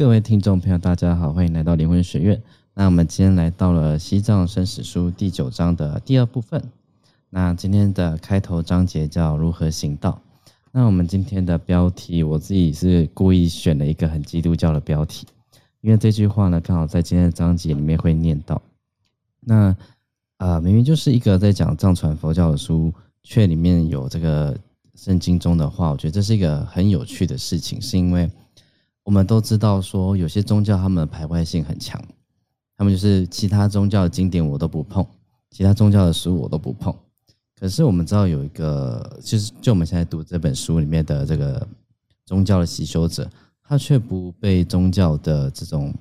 各位听众朋友，大家好，欢迎来到灵魂学院。那我们今天来到了《西藏生死书》第九章的第二部分。那今天的开头章节叫“如何行道”。那我们今天的标题，我自己是故意选了一个很基督教的标题，因为这句话呢，刚好在今天的章节里面会念到。那啊，明明就是一个在讲藏传佛教的书，却里面有这个圣经中的话，我觉得这是一个很有趣的事情，是因为。我们都知道，说有些宗教他们的排外性很强，他们就是其他宗教的经典我都不碰，其他宗教的书我都不碰。可是我们知道有一个，就是就我们现在读这本书里面的这个宗教的习修者，他却不被宗教的这种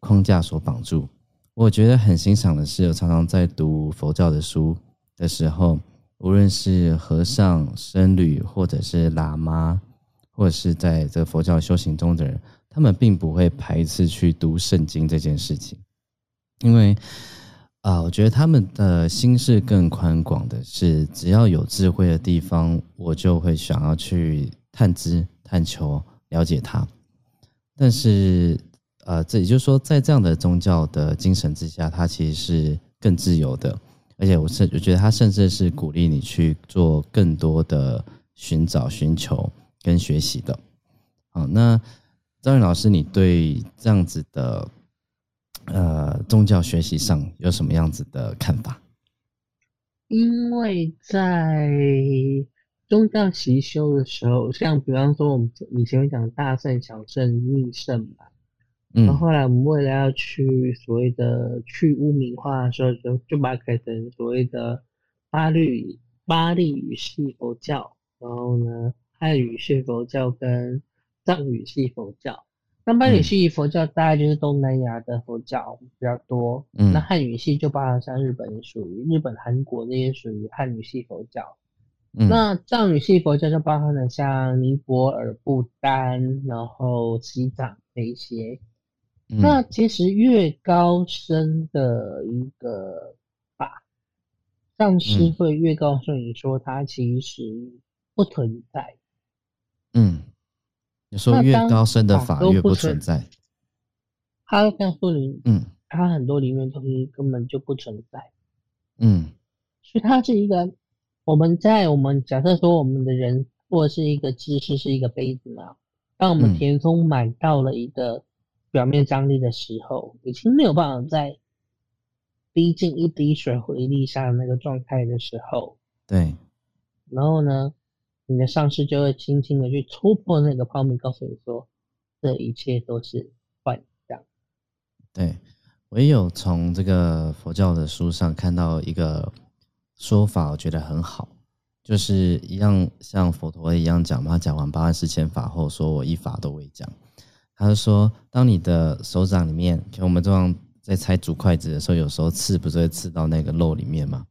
框架所绑住。我觉得很欣赏的是，常常在读佛教的书的时候，无论是和尚、僧侣，或者是喇嘛。或者是在这个佛教修行中的人，他们并不会排斥去读圣经这件事情，因为啊，我觉得他们的心是更宽广的，是只要有智慧的地方，我就会想要去探知、探求、了解它。但是，呃，这也就是说，在这样的宗教的精神之下，它其实是更自由的，而且我甚我觉得它甚至是鼓励你去做更多的寻找、寻求。跟学习的，好，那张宇老师，你对这样子的呃宗教学习上有什么样子的看法？因为在宗教习修的时候，像比方说我们以前会讲大圣、小圣、密圣嘛，嗯，然后后来我们为了要去所谓的去污名化的时候，就就把它改成所谓的巴律巴利语系佛教，然后呢。汉语系佛教跟藏语系佛教，那班语系佛教大概就是东南亚的佛教比较多，那汉语系就包含像日本属于日本、韩国那些属于汉语系佛教，那藏语系佛教就包含了像尼泊尔、不丹，然后西藏那一些。那其实越高深的一个法，上师会越告诉你说，它其实不存在。嗯，你说越高深的法越不存在，他告诉你，嗯，他很多里面东西根本就不存在，嗯，所以它是一个我们在我们假设说我们的人或是一个知识是一个杯子嘛，当我们填充满到了一个表面张力的时候，已经没有办法再滴进一滴水回力上那个状态的时候，对，然后呢？你的上司就会轻轻的去戳破那个泡面，告诉你说，这一切都是幻象。对我也有从这个佛教的书上看到一个说法，我觉得很好，就是一样像佛陀一样讲嘛，讲完八万四千法后，说我一法都未讲。他就说，当你的手掌里面，我们这样在拆竹筷子的时候，有时候刺不是会刺到那个肉里面吗？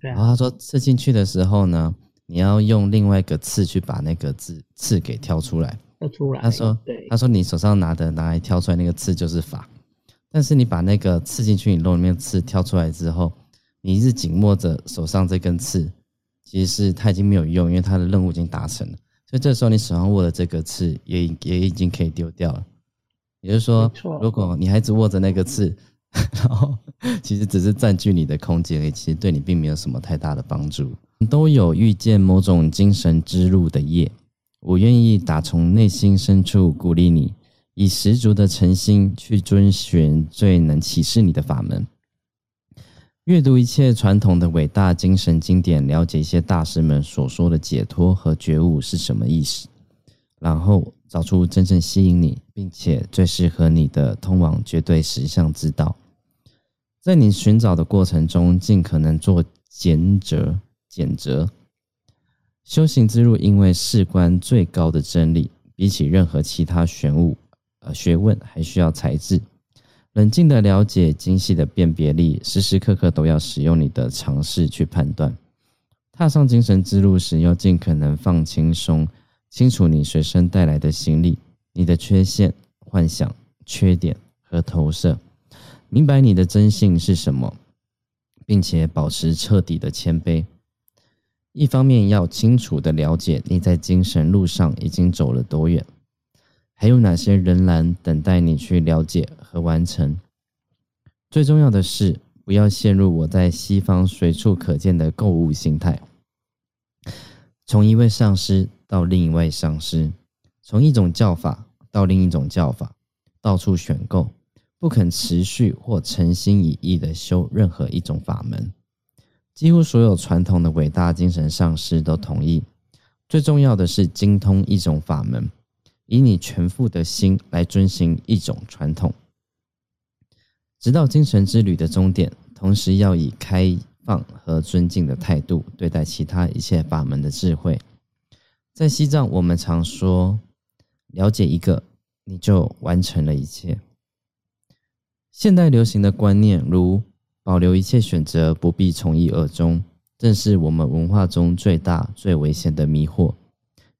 对。然后他说，刺进去的时候呢？你要用另外一个刺去把那个字刺给挑出来。挑出来。他说：“对，他说你手上拿的拿来挑出来那个刺就是法，但是你把那个刺进去你肉里面刺挑出来之后，你一直紧握着手上这根刺，其实是它已经没有用，因为它的任务已经达成了。所以这时候你手上握的这个刺也也已经可以丢掉了。也就是说，如果你还只握着那个刺，然后其实只是占据你的空间，其实对你并没有什么太大的帮助。”都有遇见某种精神之路的业，我愿意打从内心深处鼓励你，以十足的诚心去遵循最能启示你的法门。阅读一切传统的伟大精神经典，了解一些大师们所说的解脱和觉悟是什么意思，然后找出真正吸引你并且最适合你的通往绝对实相之道。在你寻找的过程中，尽可能做拣择。选择修行之路，因为事关最高的真理，比起任何其他玄物呃学问，还需要才智、冷静的了解、精细的辨别力，时时刻刻都要使用你的常识去判断。踏上精神之路时，要尽可能放轻松，清楚你随身带来的行李、你的缺陷、幻想、缺点和投射，明白你的真性是什么，并且保持彻底的谦卑。一方面要清楚的了解你在精神路上已经走了多远，还有哪些仍然等待你去了解和完成？最重要的是，不要陷入我在西方随处可见的购物心态，从一位上师到另一位上师，从一种教法到另一种教法，到处选购，不肯持续或诚心以意的修任何一种法门。几乎所有传统的伟大精神上师都同意，最重要的是精通一种法门，以你全副的心来遵循一种传统，直到精神之旅的终点。同时要以开放和尊敬的态度对待其他一切法门的智慧。在西藏，我们常说：了解一个，你就完成了一切。现代流行的观念，如保留一切选择，不必从一而终，正是我们文化中最大、最危险的迷惑，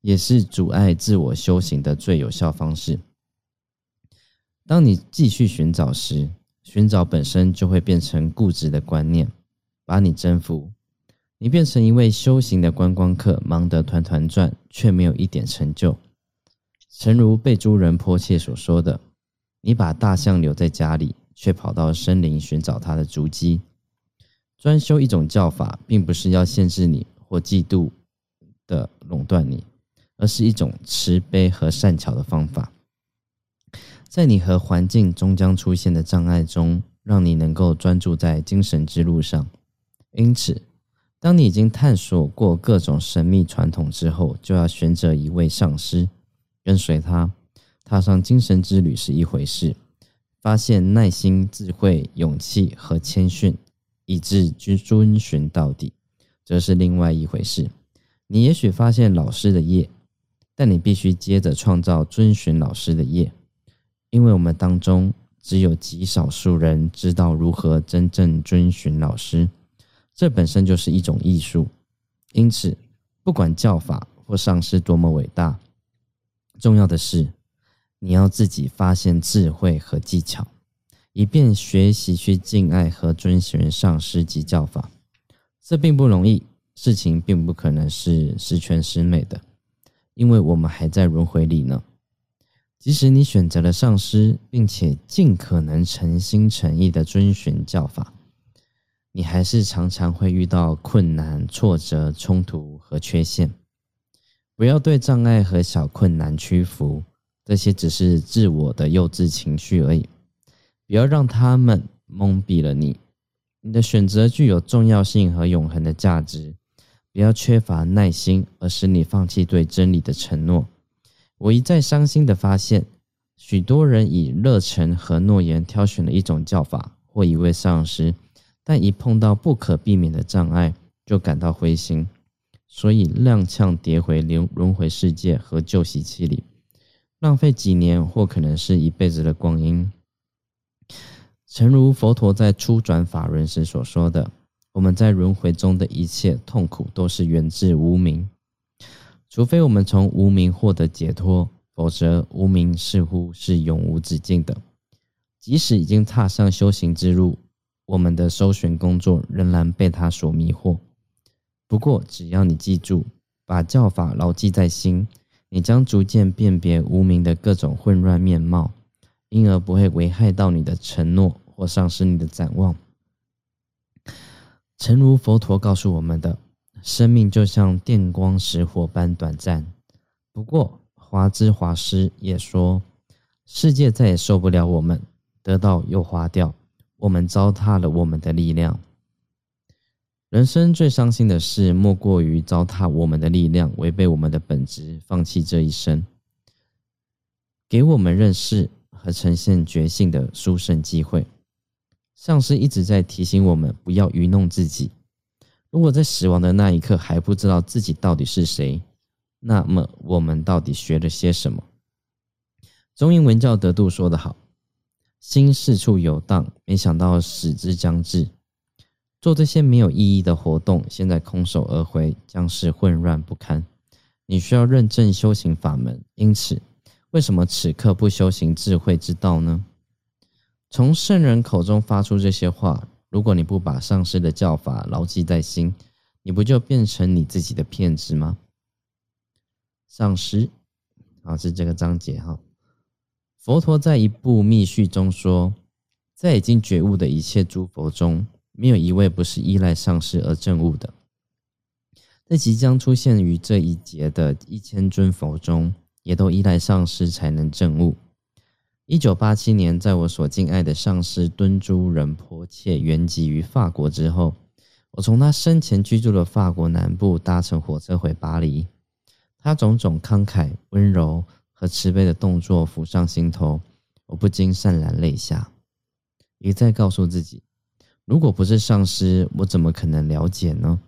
也是阻碍自我修行的最有效方式。当你继续寻找时，寻找本身就会变成固执的观念，把你征服，你变成一位修行的观光客，忙得团团转，却没有一点成就。诚如贝珠人迫切所说的：“你把大象留在家里。”却跑到森林寻找他的足迹。专修一种教法，并不是要限制你或嫉妒的垄断你，而是一种慈悲和善巧的方法，在你和环境终将出现的障碍中，让你能够专注在精神之路上。因此，当你已经探索过各种神秘传统之后，就要选择一位上师，跟随他，踏上精神之旅是一回事。发现耐心、智慧、勇气和谦逊，以致遵遵循到底，则是另外一回事。你也许发现老师的业，但你必须接着创造遵循老师的业，因为我们当中只有极少数人知道如何真正遵循老师，这本身就是一种艺术。因此，不管教法或上师多么伟大，重要的是。你要自己发现智慧和技巧，以便学习去敬爱和遵循上师及教法。这并不容易，事情并不可能是十全十美的，因为我们还在轮回里呢。即使你选择了上师，并且尽可能诚心诚意的遵循教法，你还是常常会遇到困难、挫折、冲突和缺陷。不要对障碍和小困难屈服。这些只是自我的幼稚情绪而已，不要让他们蒙蔽了你。你的选择具有重要性和永恒的价值。不要缺乏耐心，而使你放弃对真理的承诺。我一再伤心的发现，许多人以热忱和诺言挑选了一种教法或一位上师，但一碰到不可避免的障碍，就感到灰心，所以踉跄跌回轮轮回世界和旧习气里。浪费几年或可能是一辈子的光阴。诚如佛陀在初转法轮时所说的：“我们在轮回中的一切痛苦都是源自无明。除非我们从无明获得解脱，否则无明似乎是永无止境的。即使已经踏上修行之路，我们的搜寻工作仍然被它所迷惑。不过，只要你记住，把教法牢记在心。”你将逐渐辨别无名的各种混乱面貌，因而不会危害到你的承诺或丧失你的展望。诚如佛陀告诉我们的，生命就像电光石火般短暂。不过，华之华师也说，世界再也受不了我们，得到又花掉，我们糟蹋了我们的力量。人生最伤心的事，莫过于糟蹋我们的力量，违背我们的本质，放弃这一生给我们认识和呈现觉性的殊胜机会。上师一直在提醒我们，不要愚弄自己。如果在死亡的那一刻还不知道自己到底是谁，那么我们到底学了些什么？中英文教得度说得好：“心四处游荡，没想到死之将至。”做这些没有意义的活动，现在空手而回，将是混乱不堪。你需要认证修行法门，因此，为什么此刻不修行智慧之道呢？从圣人口中发出这些话，如果你不把上师的教法牢记在心，你不就变成你自己的骗子吗？上师，好，是这个章节哈。佛陀在一部密续中说，在已经觉悟的一切诸佛中，没有一位不是依赖上师而证悟的。在即将出现于这一节的一千尊佛中，也都依赖上师才能证悟。一九八七年，在我所敬爱的上师敦珠仁波切圆寂于法国之后，我从他生前居住的法国南部搭乘火车回巴黎。他种种慷慨、温柔和慈悲的动作浮上心头，我不禁潸然泪下，一再告诉自己：如果不是上师，我怎么可能了解呢？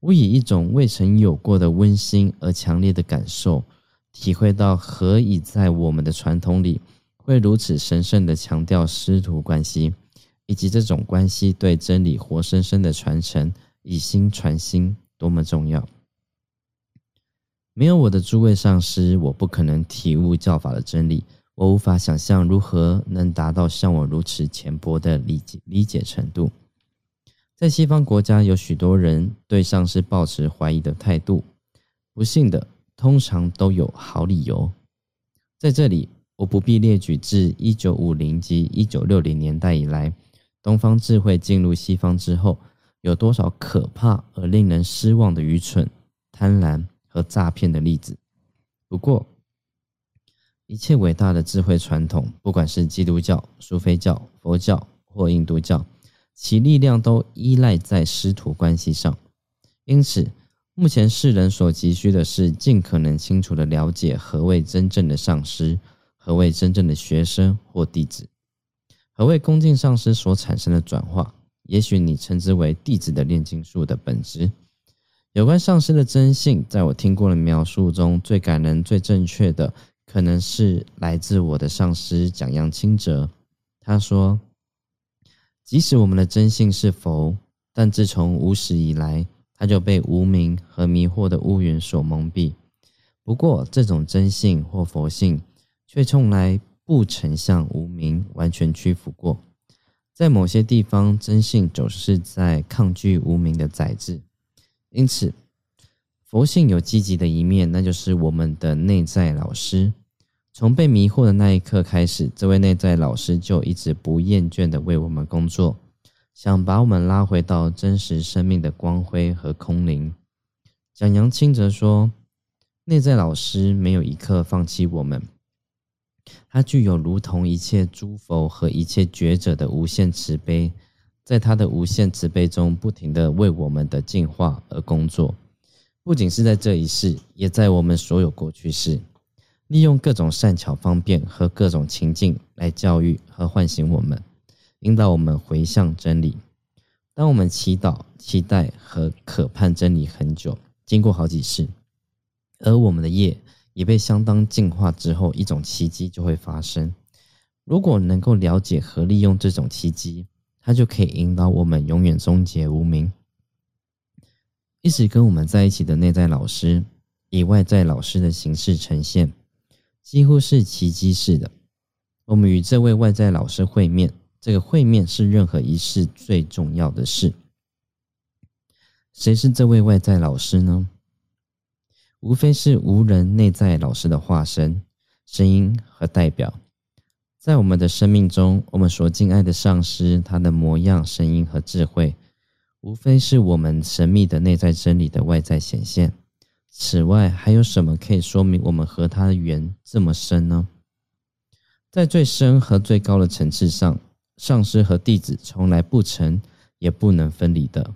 我以一种未曾有过的温馨而强烈的感受，体会到何以在我们的传统里会如此神圣的强调师徒关系，以及这种关系对真理活生生的传承，以心传心多么重要。没有我的诸位上师，我不可能体悟教法的真理。我无法想象如何能达到像我如此浅薄的理解理解程度。在西方国家，有许多人对上师抱持怀疑的态度。不幸的，通常都有好理由。在这里，我不必列举自一九五零及一九六零年代以来，东方智慧进入西方之后，有多少可怕而令人失望的愚蠢、贪婪。和诈骗的例子。不过，一切伟大的智慧传统，不管是基督教、苏菲教、佛教或印度教，其力量都依赖在师徒关系上。因此，目前世人所急需的是尽可能清楚的了解何谓真正的上师，何谓真正的学生或弟子，何谓恭敬上师所产生的转化。也许你称之为弟子的炼金术的本质。有关上师的真性，在我听过的描述中，最感人、最正确的，可能是来自我的上师蒋扬清哲。他说：“即使我们的真性是佛，但自从无始以来，他就被无名和迷惑的乌云所蒙蔽。不过，这种真性或佛性，却从来不曾向无名完全屈服过。在某些地方，真性总是在抗拒无名的宰制。”因此，佛性有积极的一面，那就是我们的内在老师。从被迷惑的那一刻开始，这位内在老师就一直不厌倦的为我们工作，想把我们拉回到真实生命的光辉和空灵。蒋扬清则说，内在老师没有一刻放弃我们，他具有如同一切诸佛和一切觉者的无限慈悲。在他的无限慈悲中，不停的为我们的进化而工作，不仅是在这一世，也在我们所有过去世，利用各种善巧方便和各种情境来教育和唤醒我们，引导我们回向真理。当我们祈祷、期待和渴盼真理很久，经过好几世，而我们的业也被相当净化之后，一种奇迹就会发生。如果能够了解和利用这种奇迹，它就可以引导我们永远终结无名。一直跟我们在一起的内在老师，以外在老师的形式呈现，几乎是奇迹式的。我们与这位外在老师会面，这个会面是任何一世最重要的事。谁是这位外在老师呢？无非是无人内在老师的化身、声音和代表。在我们的生命中，我们所敬爱的上师，他的模样、声音和智慧，无非是我们神秘的内在真理的外在显现。此外，还有什么可以说明我们和他的缘这么深呢？在最深和最高的层次上，上师和弟子从来不曾也不能分离的。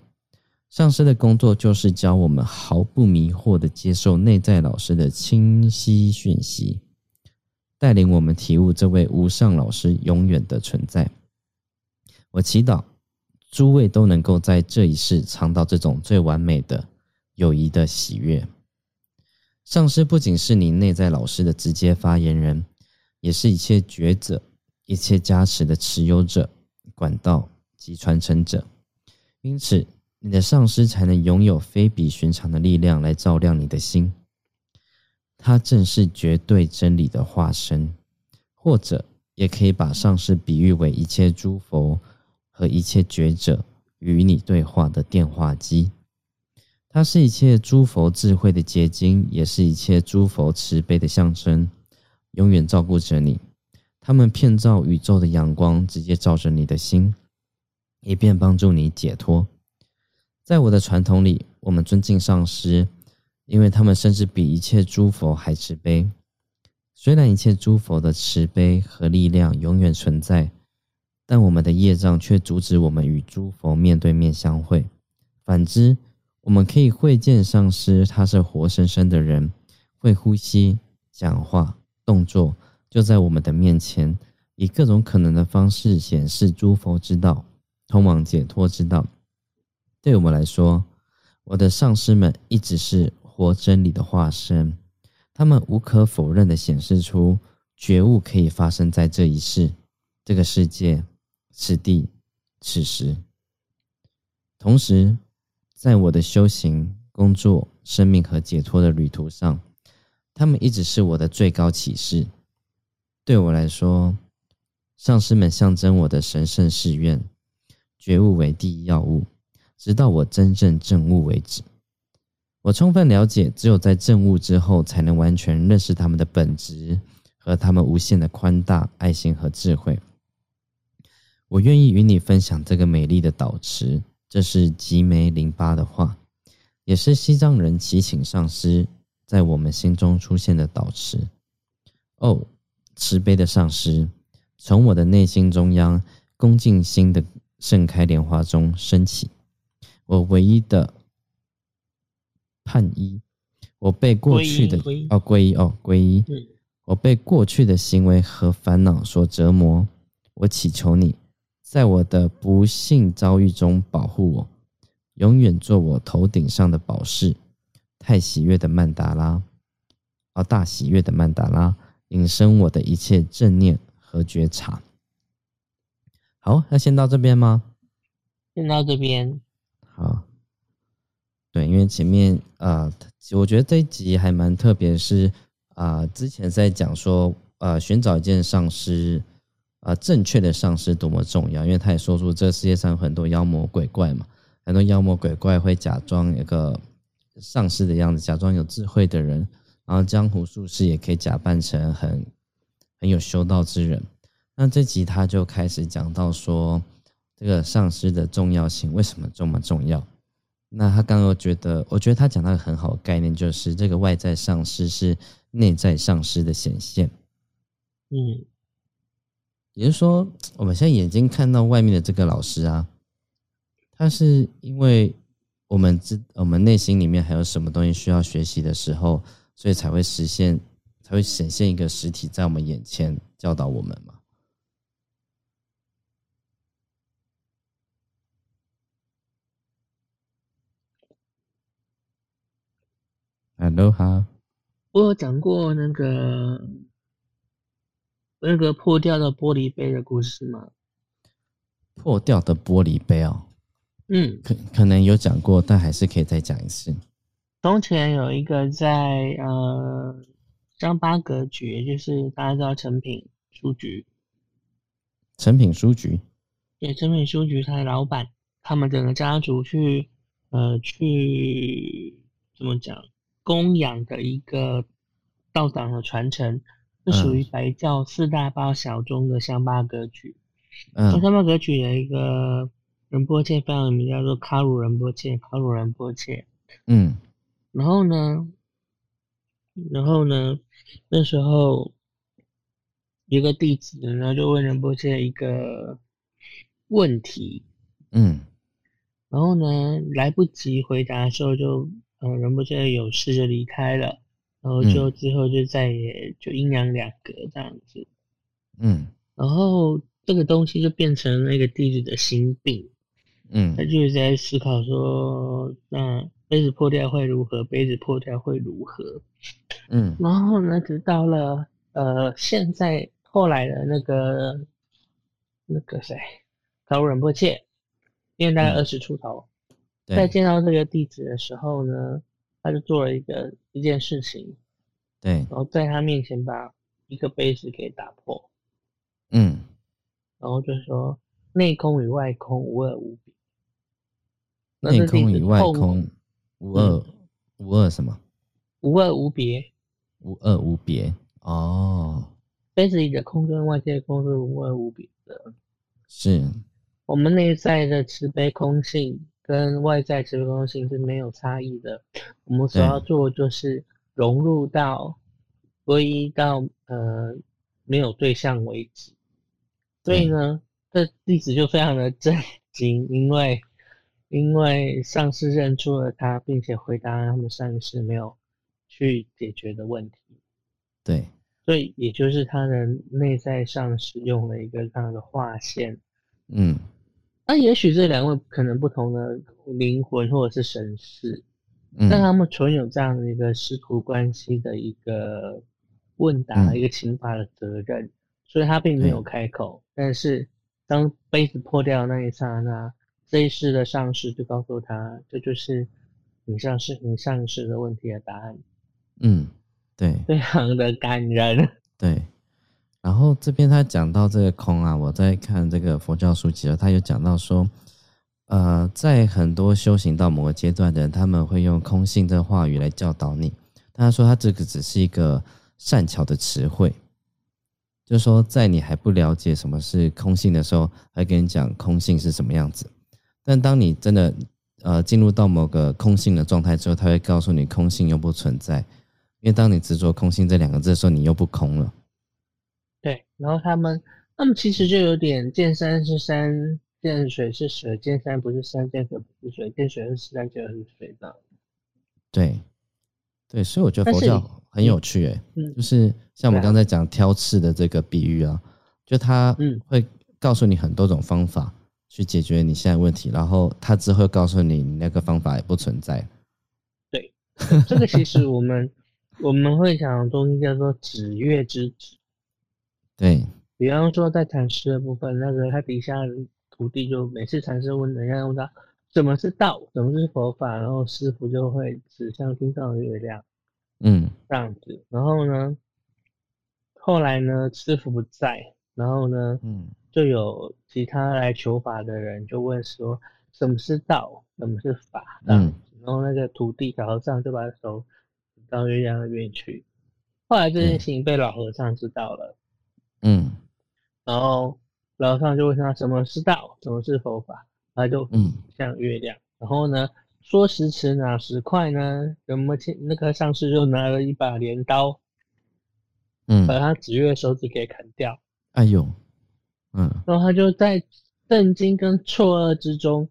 上师的工作就是教我们毫不迷惑的接受内在老师的清晰讯息。带领我们体悟这位无上老师永远的存在。我祈祷诸位都能够在这一世尝到这种最完美的友谊的喜悦。上师不仅是你内在老师的直接发言人，也是一切觉者、一切加持的持有者、管道及传承者。因此，你的上师才能拥有非比寻常的力量来照亮你的心。他正是绝对真理的化身，或者也可以把上师比喻为一切诸佛和一切觉者与你对话的电话机。它是一切诸佛智慧的结晶，也是一切诸佛慈悲的象征，永远照顾着你，他们骗照宇宙的阳光，直接照着你的心，以便帮助你解脱。在我的传统里，我们尊敬上师，因为他们甚至比一切诸佛还慈悲。虽然一切诸佛的慈悲和力量永远存在，但我们的业障却阻止我们与诸佛面对面相会。反之，我们可以会见上师，他是活生生的人，会呼吸、讲话、动作，就在我们的面前，以各种可能的方式显示诸佛之道，通往解脱之道。对我们来说，我的上师们一直是活真理的化身。他们无可否认的显示出觉悟可以发生在这一世、这个世界、此地、此时。同时，在我的修行、工作、生命和解脱的旅途上，他们一直是我的最高启示。对我来说，上师们象征我的神圣誓愿，觉悟为第一要务，直到我真正证悟为止。我充分了解，只有在证悟之后，才能完全认识他们的本质和他们无限的宽大、爱心和智慧。我愿意与你分享这个美丽的导词，这是吉梅林巴的话，也是西藏人祈请上师在我们心中出现的导师。哦，慈悲的上师，从我的内心中央恭敬心的盛开莲花中升起，我唯一的。盼一，我被过去的哦皈依哦皈依，我被过去的行为和烦恼所折磨。我祈求你，在我的不幸遭遇中保护我，永远做我头顶上的宝石。太喜悦的曼达拉，哦大喜悦的曼达拉，引申我的一切正念和觉察。好，那先到这边吗？先到这边。好。对，因为前面呃，我觉得这一集还蛮特别，是啊，之前在讲说，呃，寻找一件上师，啊，正确的上师多么重要，因为他也说出这世界上很多妖魔鬼怪嘛，很多妖魔鬼怪会假装一个上师的样子，假装有智慧的人，然后江湖术士也可以假扮成很很有修道之人。那这集他就开始讲到说，这个上师的重要性为什么这么重要？那他刚刚觉得，我觉得他讲到一个很好的概念，就是这个外在上师是内在上师的显现。嗯，也就是说，我们现在眼睛看到外面的这个老师啊，他是因为我们知我们内心里面还有什么东西需要学习的时候，所以才会实现，才会显现一个实体在我们眼前教导我们嘛。Hello 哈，我有讲过那个那个破掉的玻璃杯的故事吗？破掉的玻璃杯哦，嗯，可可能有讲过，但还是可以再讲一次。从前有一个在呃张八格局，就是大家知道成品书局，成品书局，对，成品书局他的老板，他们整个家族去呃去怎么讲？供养的一个道长的传承，是属于白教四大包小中的香巴格曲。嗯，香巴格曲有一个仁波切非常有名，叫做卡鲁仁波切。卡鲁仁波切。嗯，然后呢，然后呢，那时候一个弟子，然后就问仁波切一个问题。嗯，然后呢，来不及回答的时候就。嗯，仁波切有事就离开了，然后就之后就再也就阴阳两隔这样子。嗯，然后这个东西就变成那个弟子的心病。嗯，他就是在思考说，那杯子破掉会如何？杯子破掉会如何？嗯，然后呢，直到了呃现在后来的那个那个谁，卡鲁仁波切，因为大概二十出头。在见到这个弟子的时候呢，他就做了一个一件事情，对，然后在他面前把一个杯子给打破，嗯，然后就说内空与外空无二无别，内空与外空。无二无二什么？无二无别，无二无别哦，杯子里的空跟外界的空是无二无别的。是，我们内在的慈悲空性跟外在慈悲空性是没有差异的。我们所要做就是融入到归一到呃没有对象为止。所以呢，这例子就非常的震惊，因为因为上司认出了他，并且回答他们上司没有去解决的问题。对，所以也就是他的内在上司用了一个这样的划线。嗯，那也许这两位可能不同的灵魂或者是神识，但他们存有这样的一个师徒关系的一个问答、一个请法的责任。所以他并没有开口，但是当杯子破掉那一刹那，这一世的上师就告诉他，这就是你上世你上世的问题的答案。嗯，对，非常的感人。对，然后这边他讲到这个空啊，我在看这个佛教书籍了，他有讲到说，呃，在很多修行到某个阶段的人，他们会用空性这话语来教导你。他说他这个只是一个善巧的词汇。就是说，在你还不了解什么是空性的时候，还跟你讲空性是什么样子。但当你真的呃进入到某个空性的状态之后，他会告诉你空性又不存在。因为当你执着空性这两个字的时候，你又不空了。对，然后他们他们其实就有点见山是山，见水是水，见山不是山，见水不是水，见水是山，见水是水的。对，对，所以我觉得佛教。很有趣诶，就是像我们刚才讲挑刺的这个比喻啊，就他会告诉你很多种方法去解决你现在问题，然后他只会告诉你那个方法也不存在。对，这个其实我们我们会讲的东西叫做指月之指。对，比方说在禅师的部分，那个他底下徒弟就每次禅师问人家问他什么是道，什么是佛法，然后师傅就会指向天上的月亮。嗯，这样子，然后呢，后来呢，师傅不在，然后呢，嗯，就有其他来求法的人就问说，什么是道，什么是法？嗯，然后那个徒弟小和尚就把手到月亮那边去。后来这件事情被老和尚知道了，嗯，然后老和尚就问他什么是道，什么是佛法？他就嗯像月亮，然后呢？说时迟，那时快呢？什么？那个上师就拿了一把镰刀，嗯，把他指月手指给砍掉。哎呦，嗯，然后他就在震惊跟错愕之中，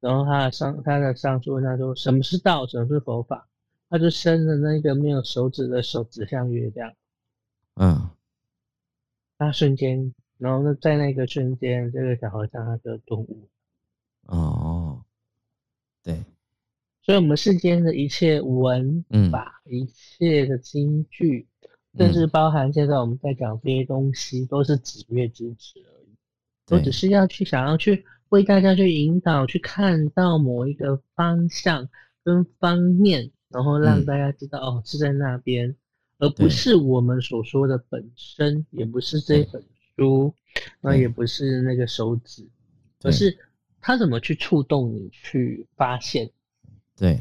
然后他的上他的上司问他说：“什么是道？什么是佛法？”他就伸着那个没有手指的手指向月亮，嗯，那瞬间，然后呢，在那个瞬间，这个小和尚他就顿悟，哦。对，所以，我们世间的一切文法，一切的经句，甚至包含现在我们在讲这些东西，都是指月之指而已。我只是要去想要去为大家去引导，去看到某一个方向跟方面，然后让大家知道哦，是在那边，而不是我们所说的本身，也不是这本书，那也不是那个手指，而是。他怎么去触动你去发现？对，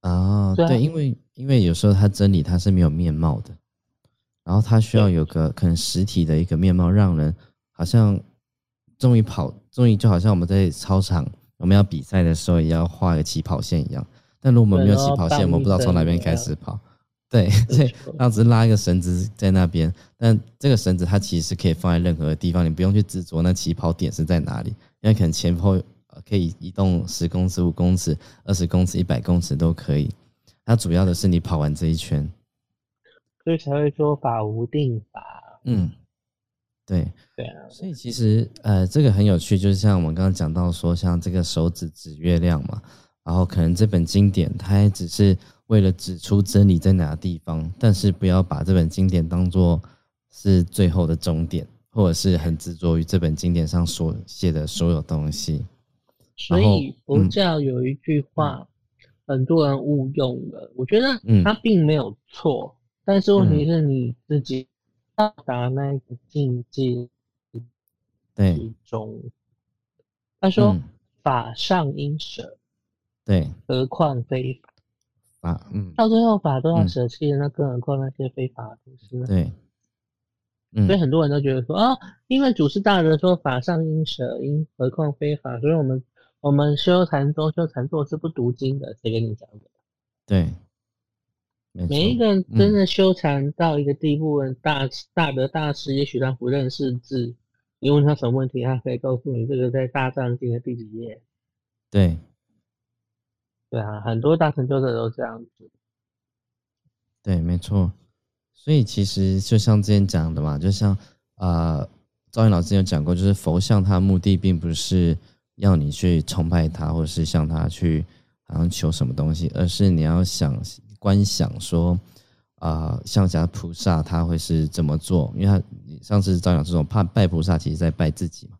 啊，对，因为因为有时候它真理它是没有面貌的，然后它需要有个可能实体的一个面貌，让人好像终于跑，终于就好像我们在操场我们要比赛的时候也要画个起跑线一样。但如果我们没有起跑线，我们不知道从哪边开始跑。对，所以当时拉一个绳子在那边，但这个绳子它其实可以放在任何地方，你不用去执着那起跑点是在哪里。因为可能前后可以移动十公尺、五公尺、二十公尺、一百公尺都可以。它主要的是你跑完这一圈，所以才会说法无定法。嗯，对，对啊。所以其实呃，这个很有趣，就是像我们刚刚讲到说，像这个手指指月亮嘛，然后可能这本经典它也只是为了指出真理在哪个地方，但是不要把这本经典当做是最后的终点。或者是很执着于这本经典上所写的所有东西，所以佛教有一句话，很多人误用了。我觉得它并没有错，但是问题是你自己到达那个境界对中。他说：“法上应舍，对，何况非法？嗯，到最后法都要舍弃，那更何况那些非法的东西呢？对。”所以很多人都觉得说啊，因为祖师大德说法上应舍，因何况非法，所以我们我们修禅宗修禅坐是不读经的，谁跟你讲的？对，每一个人真的修禅到一个地步，大大德大师，也许他不认识字，你问他什么问题，他可以告诉你这个在大藏经的第几页。对，对啊，很多大成就者都这样子。对，没错。所以其实就像之前讲的嘛，就像呃，赵云老师有讲过，就是佛像它的目的并不是要你去崇拜它，或者是向它去好像求什么东西，而是你要想观想说，啊，像讲菩萨他会是怎么做？因为他上次赵讲这种怕拜菩萨，其实在拜自己嘛。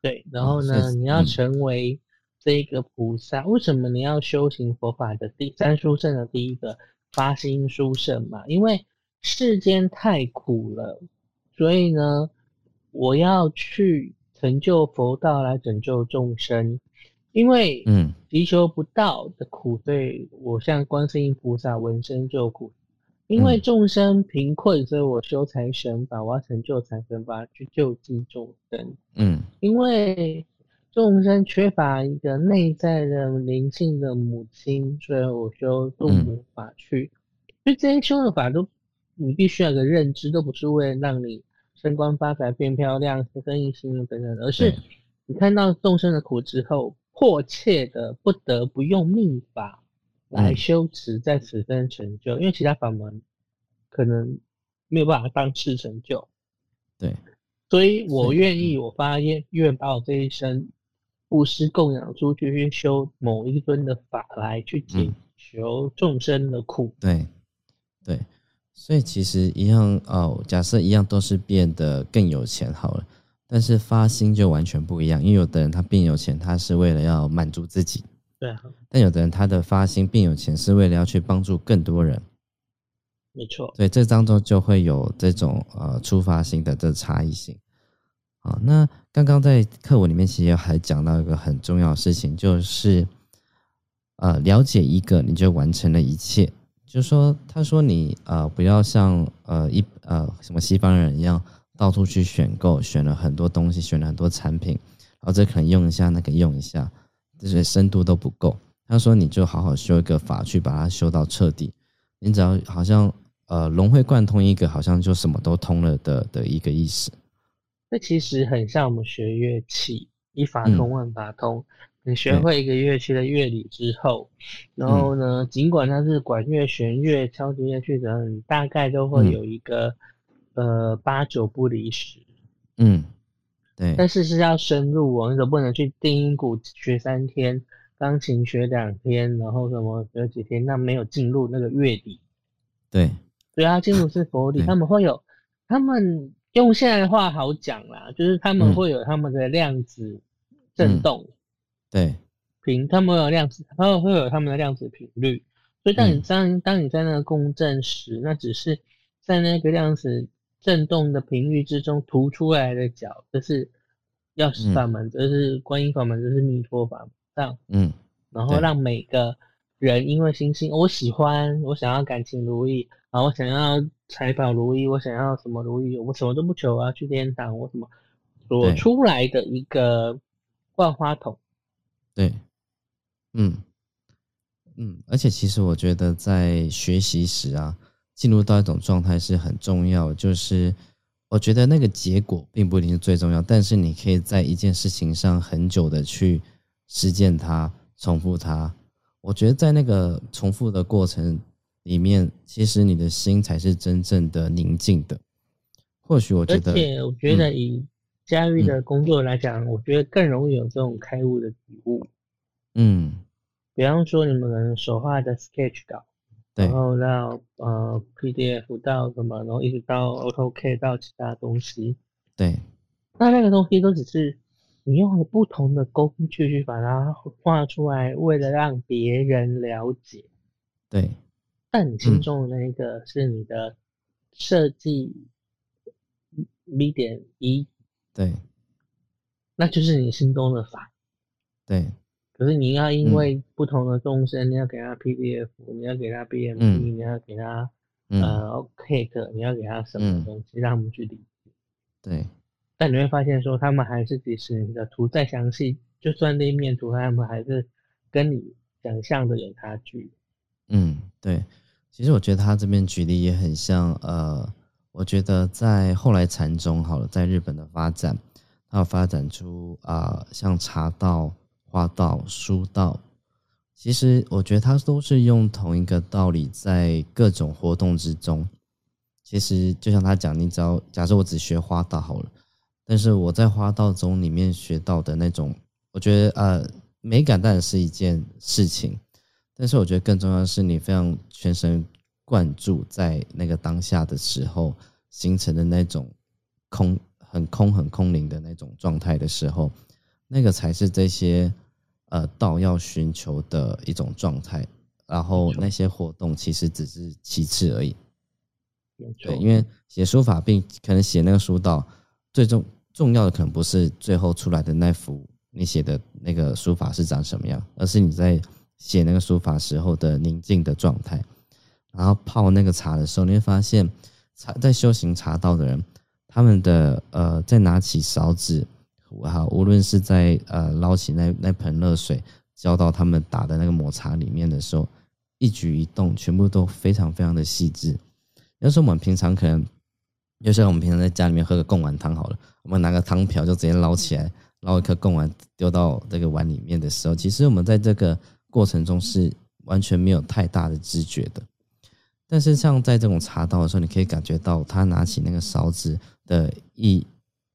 对，然后呢，你要成为这个菩萨，为什么你要修行佛法的第三殊胜的第一个发心殊胜嘛？因为世间太苦了，所以呢，我要去成就佛道来拯救众生。因为嗯，祈求不到的苦，所以我向观世音菩萨闻声救苦。因为众生贫困，所以我修财神法，我要成就财神法去救济众生。嗯，因为众生缺乏一个内在的灵性的母亲，所以我就度母法去。所以这些修的法都。你必须要有个认知，都不是为了让你升官发财、变漂亮、生生意兴等等，而是你看到众生的苦之后，迫切的不得不用命法来修持，在此生成就。因为其他法门可能没有办法当世成就。对，所以我愿意，我发愿愿把我这一生布施供养出去，去修某一尊的法来去解求众生的苦。对，对。所以其实一样哦，假设一样都是变得更有钱好了，但是发心就完全不一样。因为有的人他变有钱，他是为了要满足自己，对啊。但有的人他的发心变有钱，是为了要去帮助更多人，没错。所以这当中就会有这种呃出发心的这差异性。啊，那刚刚在课文里面其实还讲到一个很重要的事情，就是呃了解一个，你就完成了一切。就是说，他说你呃不要像呃一呃什么西方人一样到处去选购，选了很多东西，选了很多产品，然后这可能用一下，那个用一下，这些深度都不够。他说你就好好修一个法，去把它修到彻底。你只要好像呃融会贯通一个，好像就什么都通了的的一个意思。这其实很像我们学乐器，一法通万法通。你学会一个乐器的乐理之后，然后呢，尽管它是管乐、弦乐、敲击乐器等，你大概都会有一个呃八九不离十。嗯，对。但是是要深入哦，你总不能去定音鼓学三天，钢琴学两天，然后什么学几天，那没有进入那个乐理。对。对啊，进入是佛理，他们会有，他们用现在的话好讲啦，就是他们会有他们的量子振动。对，频他们有量子，他们会有他们的量子频率，所以当你当当你在那个共振时，那只是在那个量子振动的频率之中突出来的角，就是钥匙法门，这是观音法门，这是弥陀法门，这样，嗯，然后让每个人因为星星，我喜欢，我想要感情如意，然后，我想要财宝如意，我想要什么如意，我什么都不求啊，去天堂，我什么所出来的一个万花筒。对，嗯嗯，而且其实我觉得在学习时啊，进入到一种状态是很重要。就是我觉得那个结果并不一定是最重要，但是你可以在一件事情上很久的去实践它、重复它。我觉得在那个重复的过程里面，其实你的心才是真正的宁静的。或许我觉得，而且我觉得以。嘉玉的工作来讲，我觉得更容易有这种开悟的体悟。嗯，比方说你们可能手画的 sketch 稿，然后到呃 PDF 到什么，然后一直到 AutoCAD 到其他东西。对，那那个东西都只是你用了不同的工具去把它画出来，为了让别人了解。对，但你心中的那一个是你的设计 V 点一。对，那就是你心中的法。对，可是你要因为不同的众生，你要给他 PDF，你要给他 BMP，你要给他呃，cake，你要给他什么东西，让他们去理解。对。但你会发现说，他们还是迪士尼的图再详细，就算立面图，他们还是跟你想象的有差距。嗯，对。其实我觉得他这边举例也很像，呃，我觉得在后来禅宗好了，在日本的发展，它发展出啊，像茶道、花道、书道。其实我觉得它都是用同一个道理，在各种活动之中。其实就像他讲，你只要假设我只学花道好了。但是我在花道中里面学到的那种，我觉得呃美感当然是一件事情，但是我觉得更重要的是你非常全神贯注在那个当下的时候形成的那种空很空很空灵的那种状态的时候，那个才是这些呃道要寻求的一种状态。然后那些活动其实只是其次而已。对，因为写书法并可能写那个书道。最重重要的可能不是最后出来的那幅你写的那个书法是长什么样，而是你在写那个书法时候的宁静的状态。然后泡那个茶的时候，你会发现茶在修行茶道的人，他们的呃在拿起勺子，哈，无论是在呃捞起那那盆热水浇到他们打的那个抹茶里面的时候，一举一动全部都非常非常的细致。要是我们平常可能。就像我们平常在家里面喝个贡丸汤好了，我们拿个汤瓢就直接捞起来，捞一颗贡丸丢到这个碗里面的时候，其实我们在这个过程中是完全没有太大的知觉的。但是像在这种茶道的时候，你可以感觉到他拿起那个勺子的一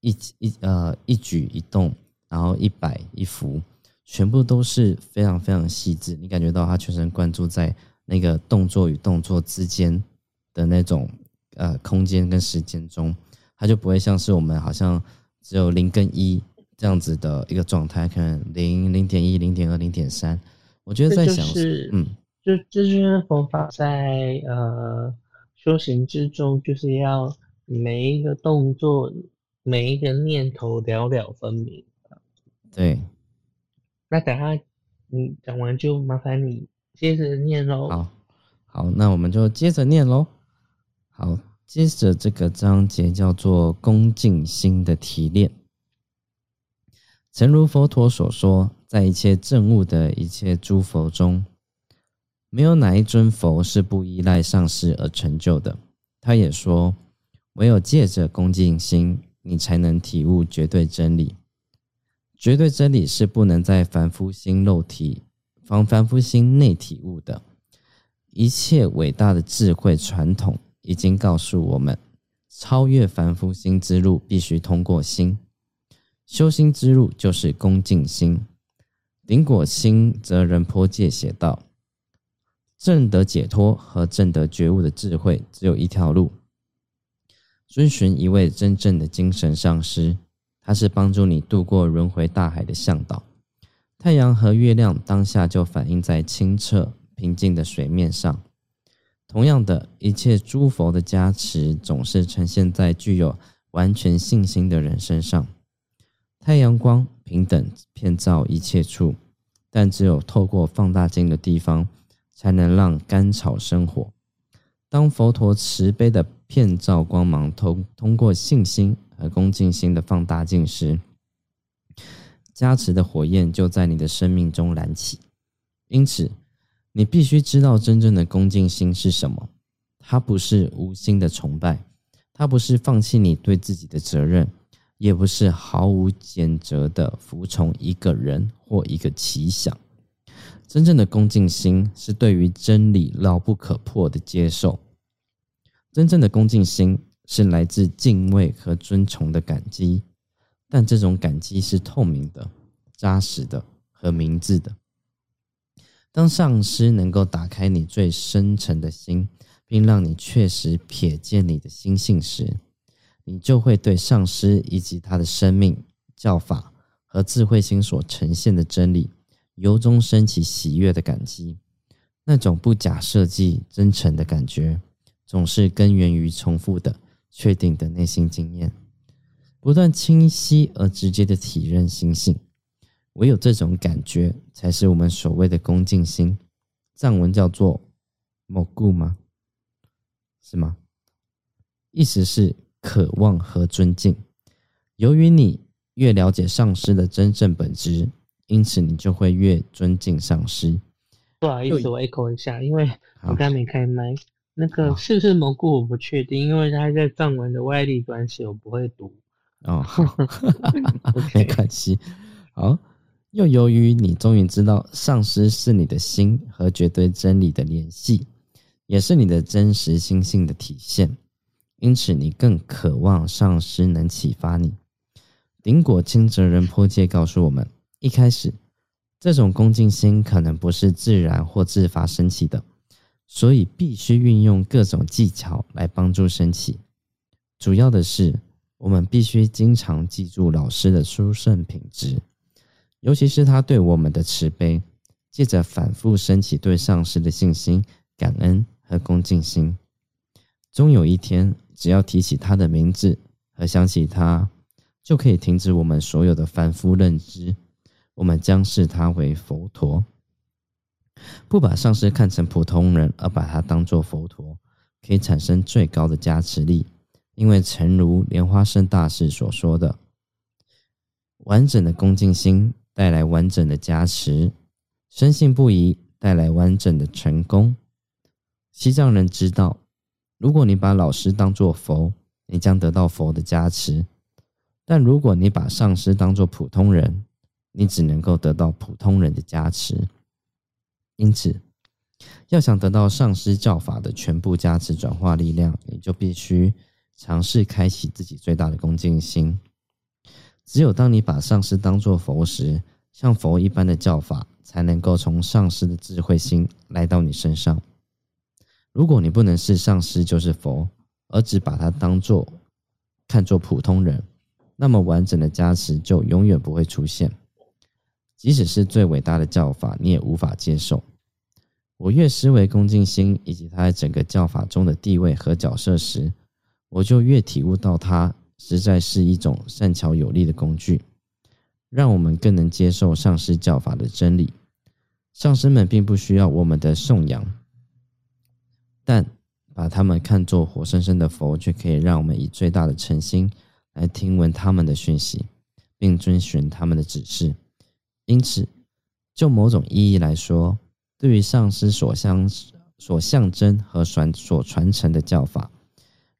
一一呃一举一动，然后一摆一伏，全部都是非常非常细致。你感觉到他全神贯注在那个动作与动作之间的那种。呃，空间跟时间中，它就不会像是我们好像只有零跟一这样子的一个状态，可能零、零点一、零点二、零点三。我觉得在想，嗯，就这就是佛法在呃修行之中，就是要每一个动作、每一个念头了了分明。对。那等下你讲完就麻烦你接着念喽。好，好，那我们就接着念喽。好。接着这个章节叫做恭敬心的提炼。诚如佛陀所说，在一切正悟的一切诸佛中，没有哪一尊佛是不依赖上师而成就的。他也说，唯有借着恭敬心，你才能体悟绝对真理。绝对真理是不能在凡夫心肉体、凡凡夫心内体悟的。一切伟大的智慧传统。已经告诉我们，超越凡夫心之路必须通过心。修心之路就是恭敬心。顶果心则仁波切写道：正得解脱和正得觉悟的智慧只有一条路，遵循一位真正的精神上师，他是帮助你渡过轮回大海的向导。太阳和月亮当下就反映在清澈平静的水面上。同样的一切诸佛的加持，总是呈现在具有完全信心的人身上。太阳光平等遍照一切处，但只有透过放大镜的地方，才能让甘草生火。当佛陀慈悲的遍照光芒通通过信心和恭敬心的放大镜时，加持的火焰就在你的生命中燃起。因此。你必须知道真正的恭敬心是什么。它不是无心的崇拜，它不是放弃你对自己的责任，也不是毫无减责的服从一个人或一个奇想。真正的恭敬心是对于真理牢不可破的接受。真正的恭敬心是来自敬畏和尊崇的感激，但这种感激是透明的、扎实的和明智的。当上师能够打开你最深沉的心，并让你确实瞥见你的心性时，你就会对上师以及他的生命、教法和智慧心所呈现的真理，由衷升起喜悦的感激。那种不假设计、真诚的感觉，总是根源于重复的、确定的内心经验，不断清晰而直接的体认心性。唯有这种感觉，才是我们所谓的恭敬心。藏文叫做“某故”吗？是吗？意思是渴望和尊敬。由于你越了解上师的真正本质，因此你就会越尊敬上师。不好意思，我 echo 一下，因为我刚没开麦。那个是不是蘑菇我不确定，因为他在藏文的外力关系，我不会读。哦，没关系。好，又由于你终于知道上师是你的心和绝对真理的联系，也是你的真实心性的体现，因此你更渴望上师能启发你。顶果清哲仁波切告诉我们，一开始这种恭敬心可能不是自然或自发升起的。所以必须运用各种技巧来帮助升起。主要的是，我们必须经常记住老师的殊胜品质，尤其是他对我们的慈悲。借着反复升起对上师的信心、感恩和恭敬心，终有一天，只要提起他的名字和想起他，就可以停止我们所有的凡夫认知。我们将视他为佛陀。不把上师看成普通人，而把他当作佛陀，可以产生最高的加持力。因为诚如莲花生大师所说的，完整的恭敬心带来完整的加持，深信不疑带来完整的成功。西藏人知道，如果你把老师当作佛，你将得到佛的加持；但如果你把上师当作普通人，你只能够得到普通人的加持。因此，要想得到上师教法的全部加持转化力量，你就必须尝试开启自己最大的恭敬心。只有当你把上师当作佛时，像佛一般的教法才能够从上师的智慧心来到你身上。如果你不能视上师就是佛，而只把他当作看作普通人，那么完整的加持就永远不会出现。即使是最伟大的教法，你也无法接受。我越思维恭敬心以及他在整个教法中的地位和角色时，我就越体悟到它实在是一种善巧有力的工具，让我们更能接受上师教法的真理。上师们并不需要我们的颂扬，但把他们看作活生生的佛，却可以让我们以最大的诚心来听闻他们的讯息，并遵循他们的指示。因此，就某种意义来说，对于上师所相所象征和传所传承的教法，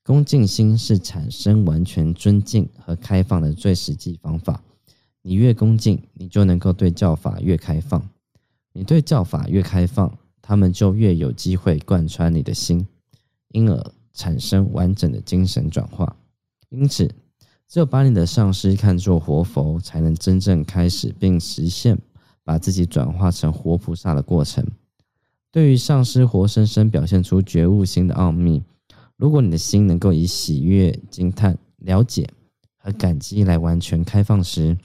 恭敬心是产生完全尊敬和开放的最实际方法。你越恭敬，你就能够对教法越开放；你对教法越开放，他们就越有机会贯穿你的心，因而产生完整的精神转化。因此。只有把你的上师看作活佛，才能真正开始并实现把自己转化成活菩萨的过程。对于上师活生生表现出觉悟心的奥秘，如果你的心能够以喜悦、惊叹、了解和感激来完全开放时，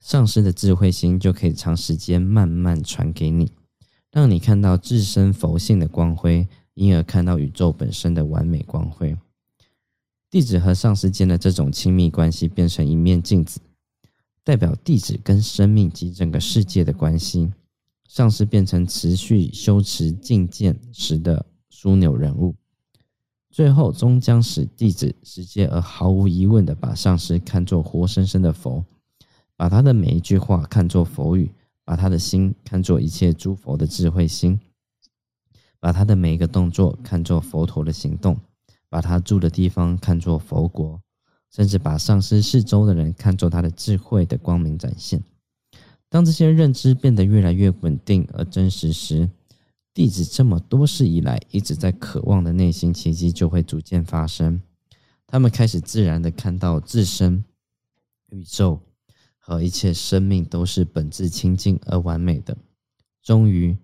上师的智慧心就可以长时间慢慢传给你，让你看到自身佛性的光辉，因而看到宇宙本身的完美光辉。弟子和上师间的这种亲密关系变成一面镜子，代表弟子跟生命及整个世界的关系。上师变成持续修持境界时的枢纽人物，最后终将使弟子直接而毫无疑问的把上师看作活生生的佛，把他的每一句话看作佛语，把他的心看作一切诸佛的智慧心，把他的每一个动作看作佛陀的行动。把他住的地方看作佛国，甚至把上师四周的人看作他的智慧的光明展现。当这些认知变得越来越稳定而真实时，弟子这么多世以来一直在渴望的内心奇迹就会逐渐发生。他们开始自然的看到自身、宇宙和一切生命都是本质清净而完美的。终于，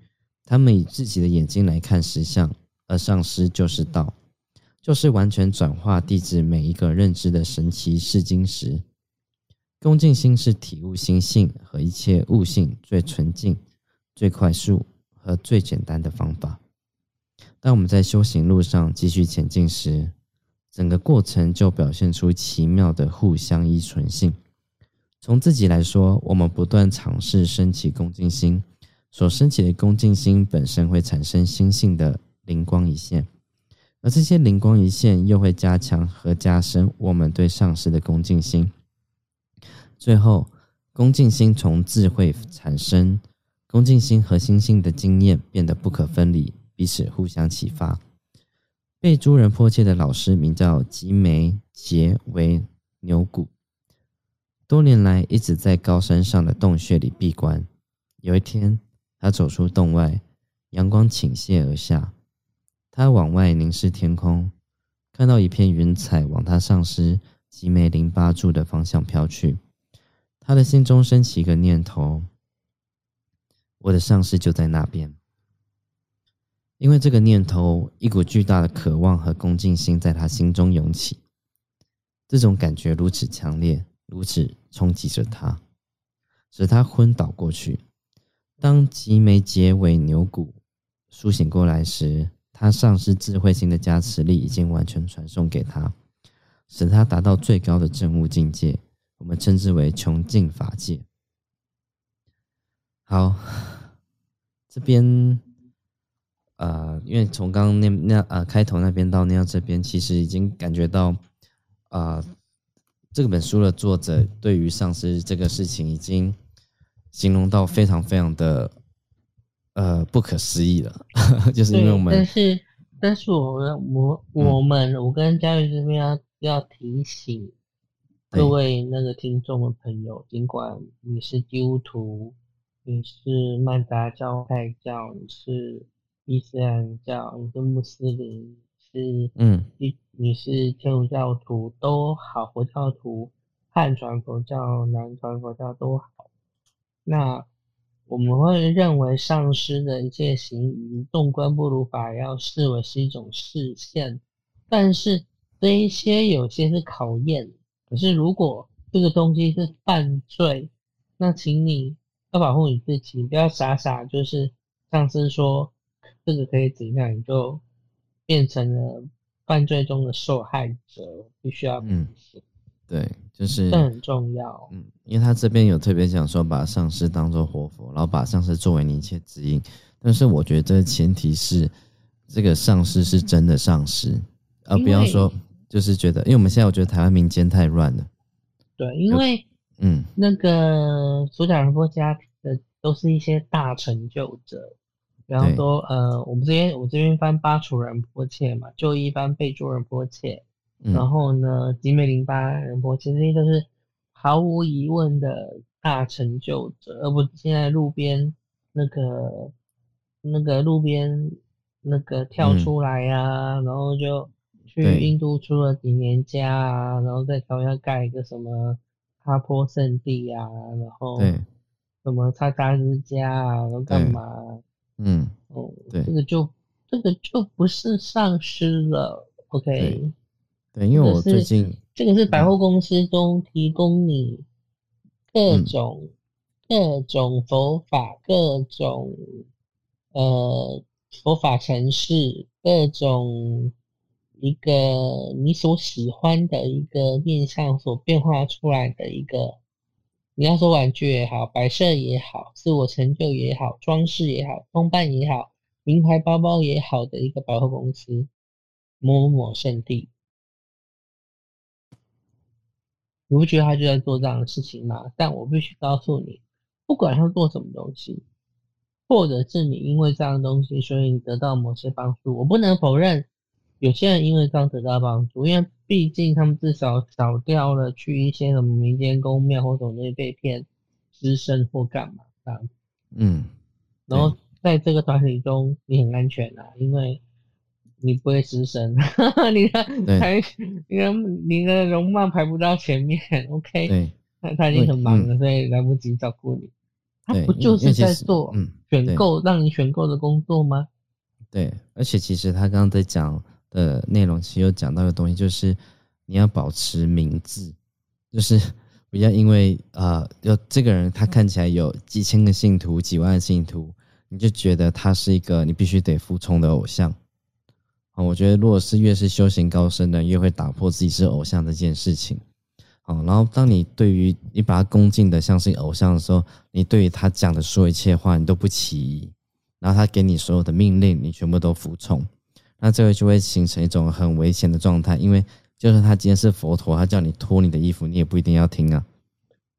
他们以自己的眼睛来看实相，而上师就是道。就是完全转化弟子每一个认知的神奇试金石。恭敬心是体悟心性和一切悟性最纯净、最快速和最简单的方法。当我们在修行路上继续前进时，整个过程就表现出奇妙的互相依存性。从自己来说，我们不断尝试升起恭敬心，所升起的恭敬心本身会产生心性的灵光一现。而这些灵光一现，又会加强和加深我们对上师的恭敬心。最后，恭敬心从智慧产生，恭敬心和心性的经验变得不可分离，彼此互相启发。被诸人迫切的老师名叫吉梅杰维牛骨，多年来一直在高山上的洞穴里闭关。有一天，他走出洞外，阳光倾泻而下。他往外凝视天空，看到一片云彩往他上师吉梅林巴住的方向飘去。他的心中升起一个念头：我的上师就在那边。因为这个念头，一股巨大的渴望和恭敬心在他心中涌起。这种感觉如此强烈，如此冲击着他，使他昏倒过去。当吉梅结尾牛骨苏醒过来时，他丧失智慧性的加持力已经完全传送给他，使他达到最高的正悟境界，我们称之为穷尽法界。好，这边，呃，因为从刚刚那那呃开头那边到那样这边，其实已经感觉到，啊，这本书的作者对于丧尸这个事情已经形容到非常非常的。呃，不可思议了，就是因为我们，但是，但是我们，我我们，我跟佳玉这边要要提醒各位那个听众的朋友，尽管你是基督徒，你是曼达教派教，你是伊斯兰教，你是穆斯林，是嗯，你你是天主教徒都好，佛教徒、汉传佛教、南传佛教都好，那。我们会认为上师的一切行仪，动观不如法，要视为是一种视线。但是这一些有些是考验。可是如果这个东西是犯罪，那请你要保护你自己，不要傻傻就是上师说这个可以怎样，你就变成了犯罪中的受害者，必须要嗯，对。就是这很重要，嗯，因为他这边有特别讲说，把上司当做活佛，然后把上司作为你一切指引。但是我觉得这前提是这个上司是真的上司，而不要说就是觉得，因为我们现在我觉得台湾民间太乱了。对，因为嗯，那个主讲人波家的都是一些大成就者，比方说呃，我们这边我这边翻巴楚人波切嘛，就一般被助人波切。然后呢，吉美林巴人波，切这些都是毫无疑问的大成就者，而不是现在路边那个那个路边那个跳出来呀，然后就去印度出了几年家啊，然后在桥下盖一个什么哈坡圣地啊，然后什么叉叉之家啊，然后干嘛？嗯，哦，对，这个就这个就不是丧失了，OK。对，因为我最近这个是百货公司中提供你各种各种佛法、各种呃佛法城市、各种一个你所喜欢的一个面向所变化出来的一个，你要说玩具也好、摆设也好、自我成就也好、装饰也好、装扮也好、名牌包包也好的一个百货公司某某某圣地。你不觉得他就在做这样的事情吗？但我必须告诉你，不管他做什么东西，或者是你因为这样的东西，所以你得到某些帮助，我不能否认有些人因为这样得到帮助，因为毕竟他们至少少掉了去一些什么民间公庙或者那些被骗、失身或干嘛这样。嗯，然后在这个团体中，你很安全啊，因为。你不会失身，你的排，你的你的容貌排不到前面，OK？对，他他已经很忙了，所以来不及照顾你。他不就是在做选购让你选购的工作吗？对，而且其实他刚刚在讲的内容，其实有讲到的东西，就是你要保持明智，就是 不要因为啊，要这个人他看起来有几千个信徒、几万信徒，你就觉得他是一个你必须得服从的偶像。啊，我觉得如果是越是修行高深的，越会打破自己是偶像这件事情。好，然后当你对于你把他恭敬的像是偶像的时候，你对于他讲的所有一切话，你都不起疑，然后他给你所有的命令，你全部都服从，那这个就会形成一种很危险的状态，因为就算他今天是佛陀，他叫你脱你的衣服，你也不一定要听啊。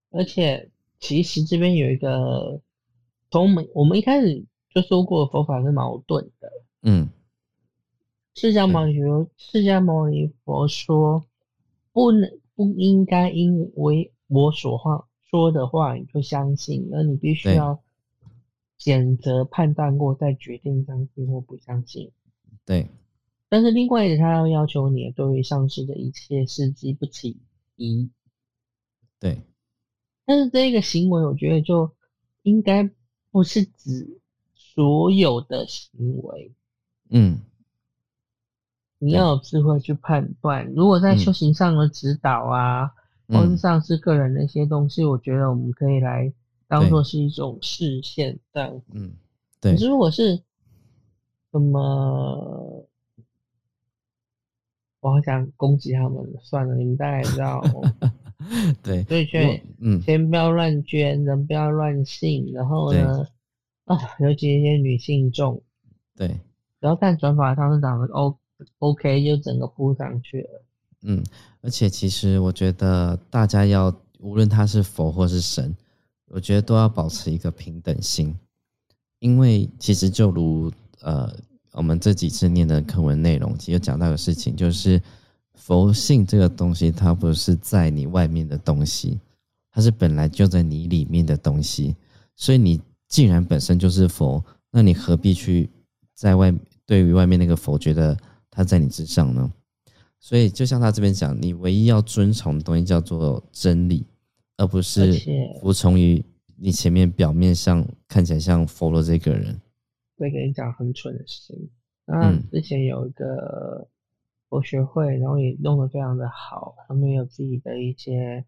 而且，其实这边有一个，从我们我们一开始就说过，佛法是矛盾的。嗯，释迦牟尼佛，释迦牟尼佛说，不能不应该因为我所话说的话你就相信，而你必须要选择判断过再决定相信或不相信。对，但是另外一个，他要要求你对于上市的一切事迹不起疑。对，但是这个行为，我觉得就应该不是指所有的行为。嗯，你要有智慧去判断。如果在修行上的指导啊，或是上司个人的一些东西，我觉得我们可以来当做是一种视线这样。嗯，对。可是如果是那么，我好想攻击他们，算了，你们大概知道。对，所以先，嗯，先不要乱捐，人不要乱信，然后呢，啊，尤其一些女性众，对，只要看转法上是长得 O OK，就整个扑上去了。嗯，而且其实我觉得大家要，无论他是佛或是神，我觉得都要保持一个平等心，因为其实就如。呃，我们这几次念的课文内容，其实讲到的事情，就是佛性这个东西，它不是在你外面的东西，它是本来就在你里面的东西。所以你既然本身就是佛，那你何必去在外对于外面那个佛觉得他在你之上呢？所以就像他这边讲，你唯一要遵从的东西叫做真理，而不是服从于你前面表面上看起来像佛的这个人。会跟你讲很蠢的事情。那之前有一个佛学会，然后也弄得非常的好，他们有自己的一些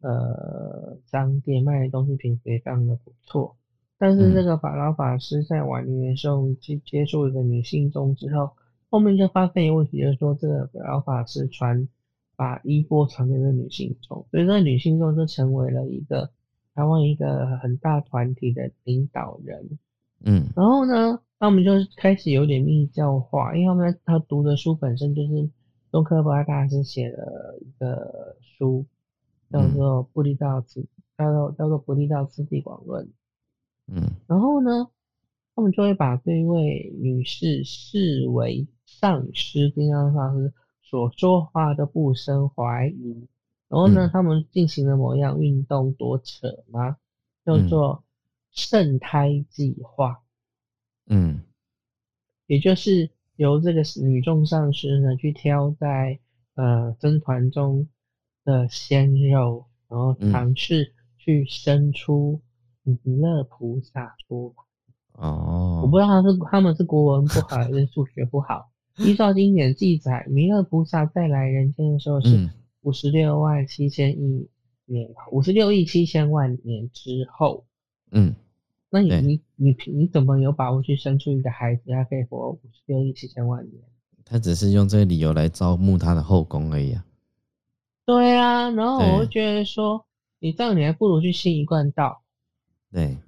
呃商店卖的东西品质也非常的不错。但是这个法老法师在晚年的时候接接触一个女性众之后，后面就发现一个问题，就是说这个法老法师传把衣钵传给了女性众，所以这个女性众就成为了一个台湾一个很大团体的领导人。嗯，然后呢，他们就开始有点密教化，因为他们他读的书本身就是东科巴大师写的一个书，叫做《布利道次》，叫做叫做《布利道次第广论》。嗯，然后呢，他们就会把这位女士视为上师，经常上师所说话都不生怀疑。然后呢，他们进行了某样运动，多扯吗？叫做。圣胎计划，嗯，也就是由这个女众上师呢去挑在呃僧团中的鲜肉，然后尝试去生出弥勒菩萨出来。哦，我不知道他是他们是国文不好还是数学不好。依照经典记载，弥勒菩萨再来人间的时候是五十六万七千亿年，五十六亿七千万年之后。嗯。那你你你你怎么有把握去生出一个孩子，他可以活五十六亿七千万年？他只是用这个理由来招募他的后宫而已啊。对啊，然后我会觉得说，你这样你还不如去信一贯道。对，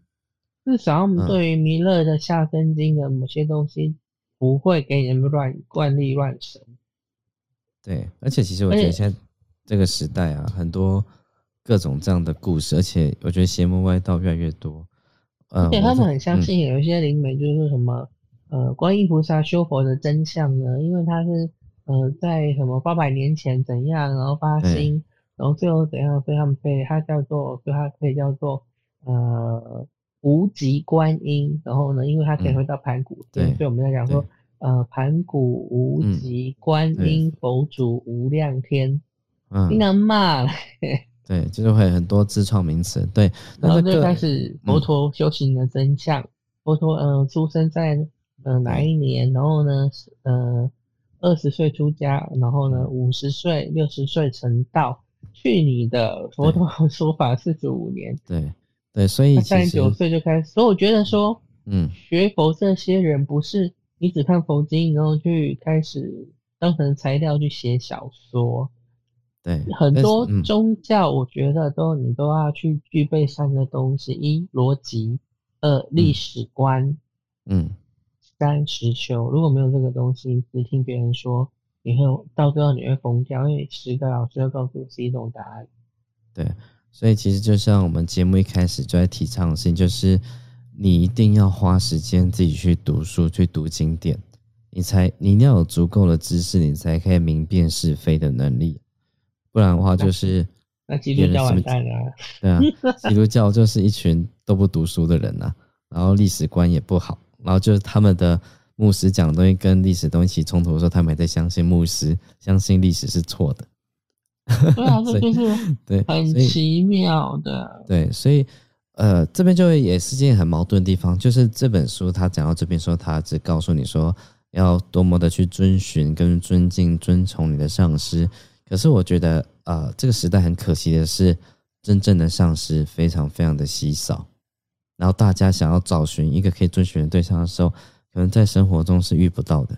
至少我们对于弥勒的下生经的某些东西，不会给人乱惯例乱神。对，而且其实我觉得现在这个时代啊，很多各种这样的故事，而且我觉得邪魔歪道越来越多。而且他们很相信有一些灵媒，就是说什么呃，观音菩萨修佛的真相呢？因为他是呃，在什么八百年前怎样，然后发心，然后最后怎样，所以他们被他叫做，所以他可以叫做呃无极观音。然后呢，因为他可以回到盘古对，所以我们在讲说呃盘古无极观音佛祖无量天，嗯经常骂。对，就是会很多自创名词。对，然后就开始佛陀修行的真相。佛陀，呃，出生在呃哪一年？然后呢，呃，二十岁出家，然后呢，五十岁、六十岁成道。去你的！佛陀说法四十五年。对对，所以三十九岁就开始。所以我觉得说，嗯，学佛这些人不是你只看佛经，然后去开始当成材料去写小说。对，很多宗教，我觉得都你都要去具备三个东西：一逻辑，二历史观，嗯，三实修，如果没有这个东西，只听别人说，你会到最后你会疯掉，因为十个老师要告诉你是一种答案。对，所以其实就像我们节目一开始就在提倡的事情，就是你一定要花时间自己去读书，去读经典，你才你一定要有足够的知识，你才可以明辨是非的能力。不然的话，就是那基督教完蛋了。对啊，基督教就是一群都不读书的人呐，然后历史观也不好。然后就是他们的牧师讲的东西跟历史东西冲突的时候，他们还在相信牧师，相信历史是错的。对啊，这就是对很奇妙的。对，所以呃，这边就也是件很矛盾的地方，就是这本书他讲到这边说，他只告诉你说要多么的去遵循、跟尊敬、遵从你的上司。可是我觉得呃，这个时代很可惜的是，真正的上司非常非常的稀少。然后大家想要找寻一个可以遵循的对象的时候，可能在生活中是遇不到的。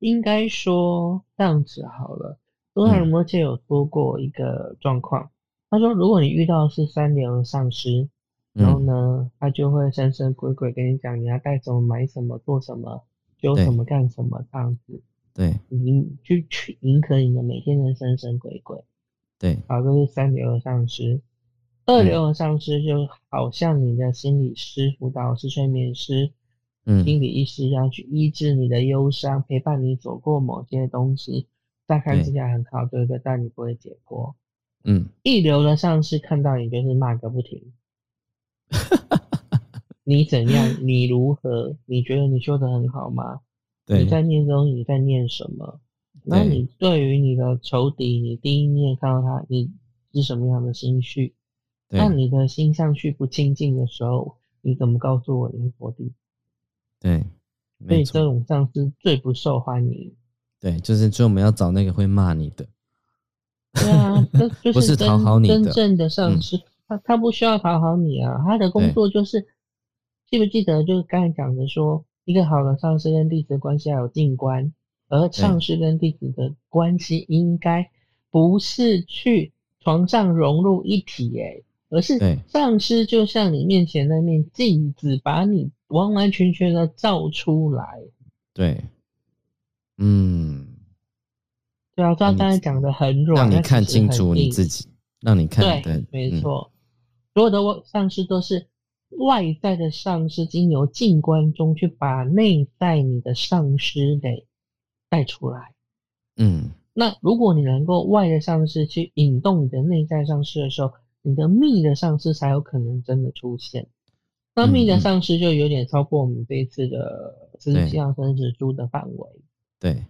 应该说这样子好了。多尔摩切有说过一个状况，他说如果你遇到是三流上司，然后呢，他就会神神鬼鬼跟你讲你要带什么、买什么、做什么、修什么、干什么这样子。对，你去去迎合你的每天的神神鬼鬼。对，好，这是三流的上司。二流的上司就好像你的心理师、辅导师、催眠师、嗯，心理医师一样去医治你的忧伤，陪伴你走过某些东西，乍看之下很好，对不对？但你不会解剖。嗯，一流的上司看到你就是骂个不停。你怎样？你如何？你觉得你修的很好吗？你在念中你在念什么？那你对于你的仇敌，你第一面看到他，你是什么样的心绪？那你的心上去不清净的时候，你怎么告诉我你是佛地？对，所以这种上司最不受欢迎。对，就是就我们要找那个会骂你的。对啊，就是讨好你真正的上司，他他不需要讨好你啊，他的工作就是记不记得？就是刚才讲的说，一个好的上司跟弟子关系要有静观，而上司跟弟子的关系应该不是去床上融入一体，哎。而是上师就像你面前那面镜子，把你完完全全的照出来。对，嗯，对啊，照刚才讲的很软，让你看清楚你自己，让你看对，没错。所有的上师都是外在的上师，经由静观中去把内在你的上师给带出来。嗯，那如果你能够外的上师去引动你的内在上师的时候。你的密的上司才有可能真的出现，那密的上司就有点超过我们这一次的实际上生死书的范围。对，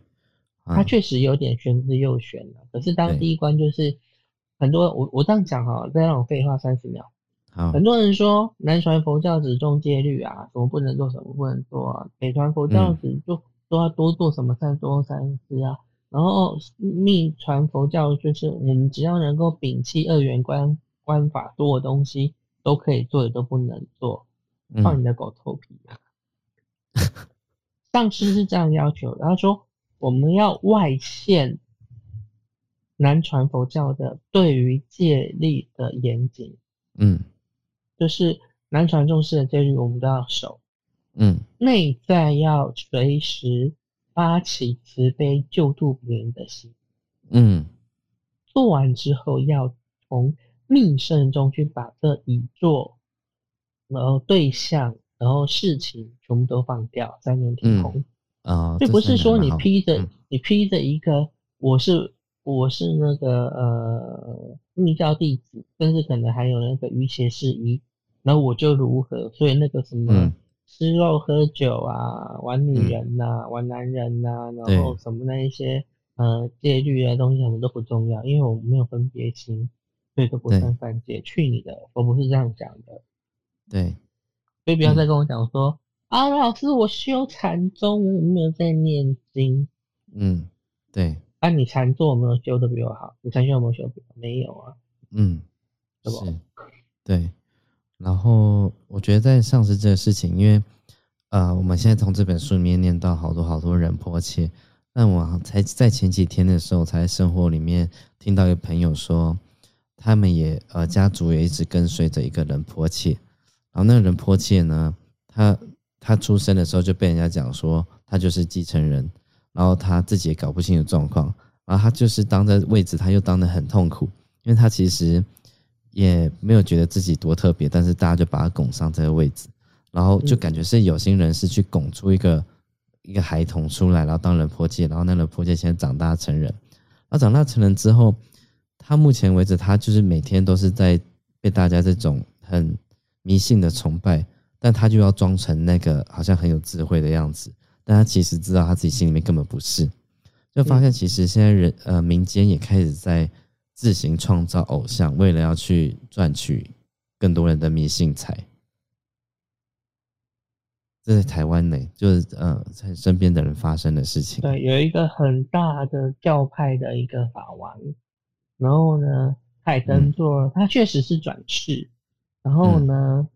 他确实有点玄之又玄了。可是当第一关就是很多我我这样讲哈，再让我废话三十秒。好，很多人说南传佛教只重戒律啊，什么不能做，什么不能做啊。北传佛教只做都要多做什么善多善事啊。然后密传佛教就是我们只要能够摒弃二元观。观法所有东西都可以做，的都不能做，放你的狗头皮啊。上师是这样要求，的，他说我们要外现南传佛教的对于戒律的严谨，嗯，就是南传重视的戒律我们都要守，嗯，内在要随时发起慈悲救度别人的心，嗯，做完之后要从。命圣中去把这一座，然后对象，然后事情全部都放掉，三年停空。啊，这不是说你披着你披着一个我是我是那个呃密教弟子，甚至可能还有那个瑜伽事宜，然后我就如何，所以那个什么吃肉喝酒啊，玩女人呐，玩男人呐，然后什么那一些呃戒律啊东西什么都不重要，因为我没有分别心。所以，都不算犯戒，去你的！我不是这样讲的。对，所以不要再跟我讲说啊，老师，我修禅宗，我没有在念经。嗯，对。啊，你禅坐有没有修的比我好？你禅修有没有修比我？没有啊。嗯，是。对。然后我觉得在上师这个事情，因为呃，我们现在从这本书里面念到好多好多人迫切。那我才在前几天的时候，才生活里面听到一个朋友说。他们也呃，家族也一直跟随着一个人迫切，然后那个人迫切呢，他他出生的时候就被人家讲说他就是继承人，然后他自己也搞不清楚状况，然后他就是当在位置，他又当的很痛苦，因为他其实也没有觉得自己多特别，但是大家就把他拱上这个位置，然后就感觉是有心人士去拱出一个一个孩童出来，然后当人婆界，然后那人婆界现在长大成人，那长大成人之后，他目前为止他就是每天都是在被大家这种很迷信的崇拜。但他就要装成那个好像很有智慧的样子，但他其实知道他自己心里面根本不是，就发现其实现在人呃民间也开始在自行创造偶像，为了要去赚取更多人的迷信财。这在台湾呢，就是呃在身边的人发生的事情。对，有一个很大的教派的一个法王，然后呢，海登座他确实是转世，然后呢。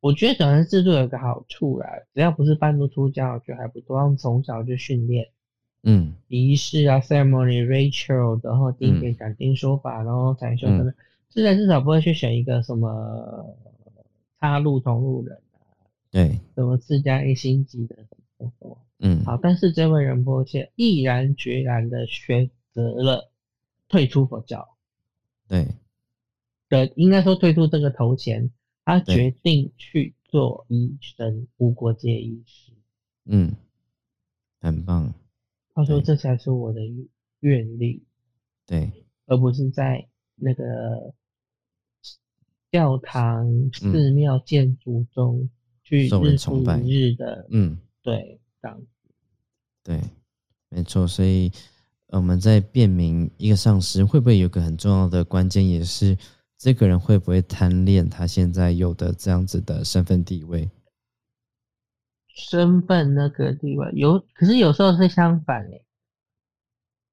我觉得转生制度有个好处啦，只要不是半路出家，我觉得还不错。他们从小就训练，嗯，仪式啊，ceremony ritual，然后定点讲经说法，然后才说可能，至少至少不会去选一个什么插入同路人啊，对，什么自家一星级的什么，嗯，好，但是这位仁波切毅然决然的选择了退出佛教，对，的应该说退出这个头衔。他决定去做医生，无国界医师。嗯，很棒。他说：“这才是我的愿力。”对，而不是在那个教堂、寺庙建筑中去日复一日的。嗯，对，这样子。对，没错。所以我们在辨明一个上师，会不会有个很重要的关键，也是。这个人会不会贪恋他现在有的这样子的身份地位？身份那个地位有，可是有时候是相反诶。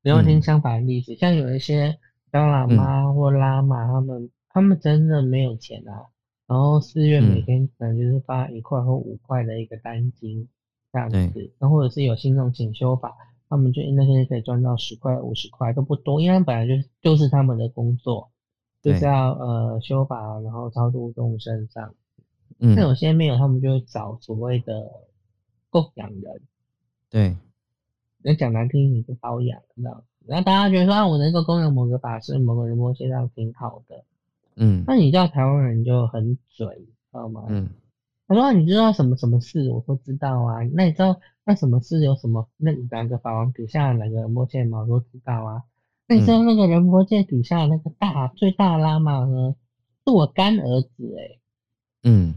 你要听相反的例子，像有一些当喇嘛或拉玛，他们他们真的没有钱啊，然后寺院每天可能就是发一块或五块的一个单金这样子，然后或者是有信众请修法，他们就那天可以赚到十块、五十块都不多，因为本来就是就是他们的工作。就是要呃修法，然后超度众生上。嗯，那有些没有，他们就会找所谓的供养人。对，那讲难听，你就包养，知道？然后大家觉得说啊，我能够供养某个法师、某个人，我现在挺好的。嗯，那你知道台湾人就很嘴，知道吗？嗯，他说你知道什么什么事，我说知道啊。那你知道那什么事有什么？那两个法王底下两个摸线毛都知道啊。那你知道那个仁波切底下那个大最大拉玛呢？是我干儿子哎。嗯，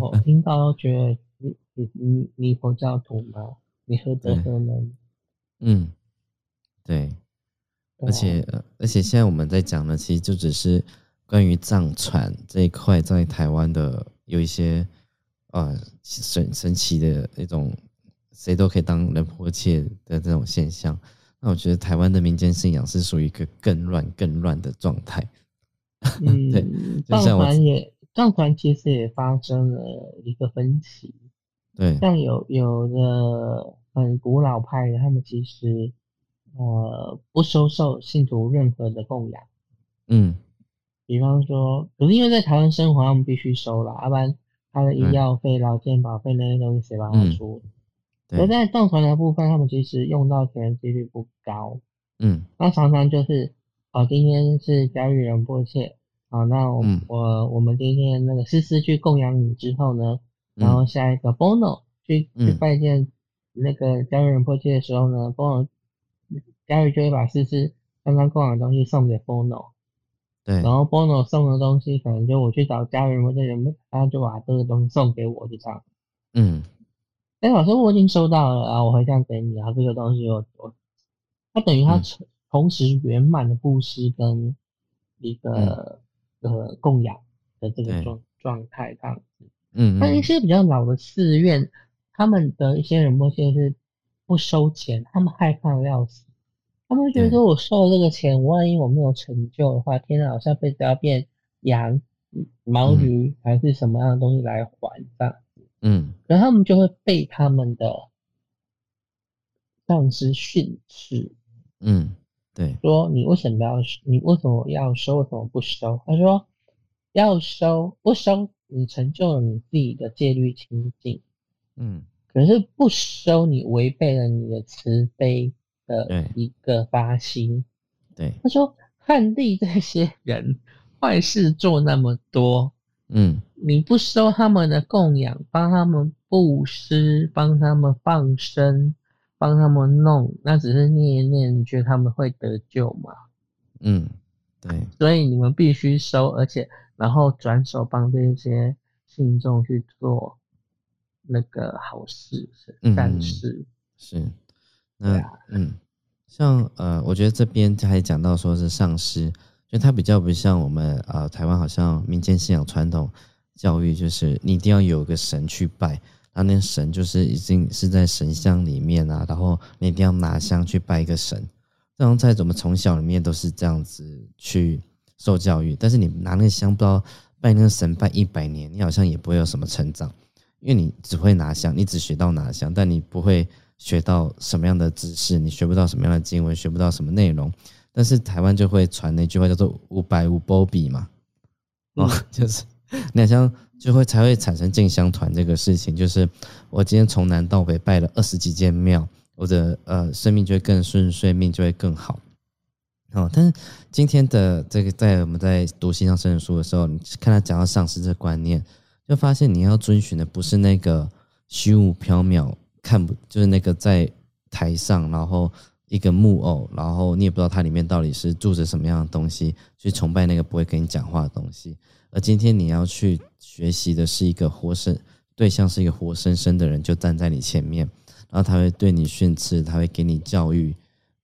我听到觉得你你你你佛教徒吗？你何德何能？嗯，对。而且而且现在我们在讲的，其实就只是关于藏传这一块，在台湾的有一些啊神神奇的那种，谁都可以当人婆切的这种现象。那我觉得台湾的民间信仰是属于一个更乱、更乱的状态。嗯，对，藏传也藏传其实也发生了一个分歧。对，像有有的很古老派的，他们其实呃不收受信徒任何的供养。嗯，比方说，可是因为在台湾生活，他们必须收了，要不然他的医药费、劳健保费那些东西谁帮他出？而在藏传的部分，他们其实用到钱的几率不高。嗯，那常常就是，哦，今天是家育人迫切，好，那我我我们今天那个思思去供养你之后呢，然后下一个 bono 去去拜见那个家育人迫切的时候呢，bono 家育就会把思思刚刚供养的东西送给 bono，对，然后 bono 送的东西可能就我去找家育人迫切人，他就把这个东西送给我，就这样。嗯。哎，老师，我已经收到了啊，我会这样给你啊。这个东西我我，它等于它同时圆满的布施跟一个呃供养的这个状状态这样子。嗯，那一些比较老的寺院，他们的一些人目前是不收钱，他们害怕的要死，他们觉得说我收了这个钱，万一我没有成就的话，天哪，我下辈子要变羊、毛驴还是什么样的东西来还这样。嗯，然后他们就会被他们的上司训斥。嗯，对，说你为什么要你为什么要收，为什么不收？他说要收，不收你成就了你自己的戒律清净，嗯，可是不收你违背了你的慈悲的一个发心。对，他说汉地这些人坏事做那么多，嗯，你不收他们的供养，帮他们布施，帮他们放生，帮他们弄，那只是念一念，你觉得他们会得救吗？嗯，对，所以你们必须收，而且然后转手帮这些信众去做那个好事、善事。是，那嗯。像呃，我觉得这边他还讲到说是上师，就它比较不像我们呃台湾好像民间信仰传统教育，就是你一定要有个神去拜，然后那神就是已经是在神像里面啊，然后你一定要拿香去拜一个神。这种在我们从小里面都是这样子去受教育，但是你拿那个香不知道拜那个神拜一百年，你好像也不会有什么成长，因为你只会拿香，你只学到拿香，但你不会。学到什么样的知识，你学不到什么样的经文，学不到什么内容。但是台湾就会传那句话叫做“五百五波比”嘛，哦，就是那像就会才会产生进香团这个事情。就是我今天从南到北拜了二十几间庙，我的呃生命就会更顺遂，命就会更好。哦，但是今天的这个在我们在读西藏圣人书的时候，你看他讲到上师这观念，就发现你要遵循的不是那个虚无缥缈。看不就是那个在台上，然后一个木偶，然后你也不知道它里面到底是住着什么样的东西，去崇拜那个不会跟你讲话的东西。而今天你要去学习的是一个活生对象，是一个活生生的人，就站在你前面，然后他会对你训斥，他会给你教育。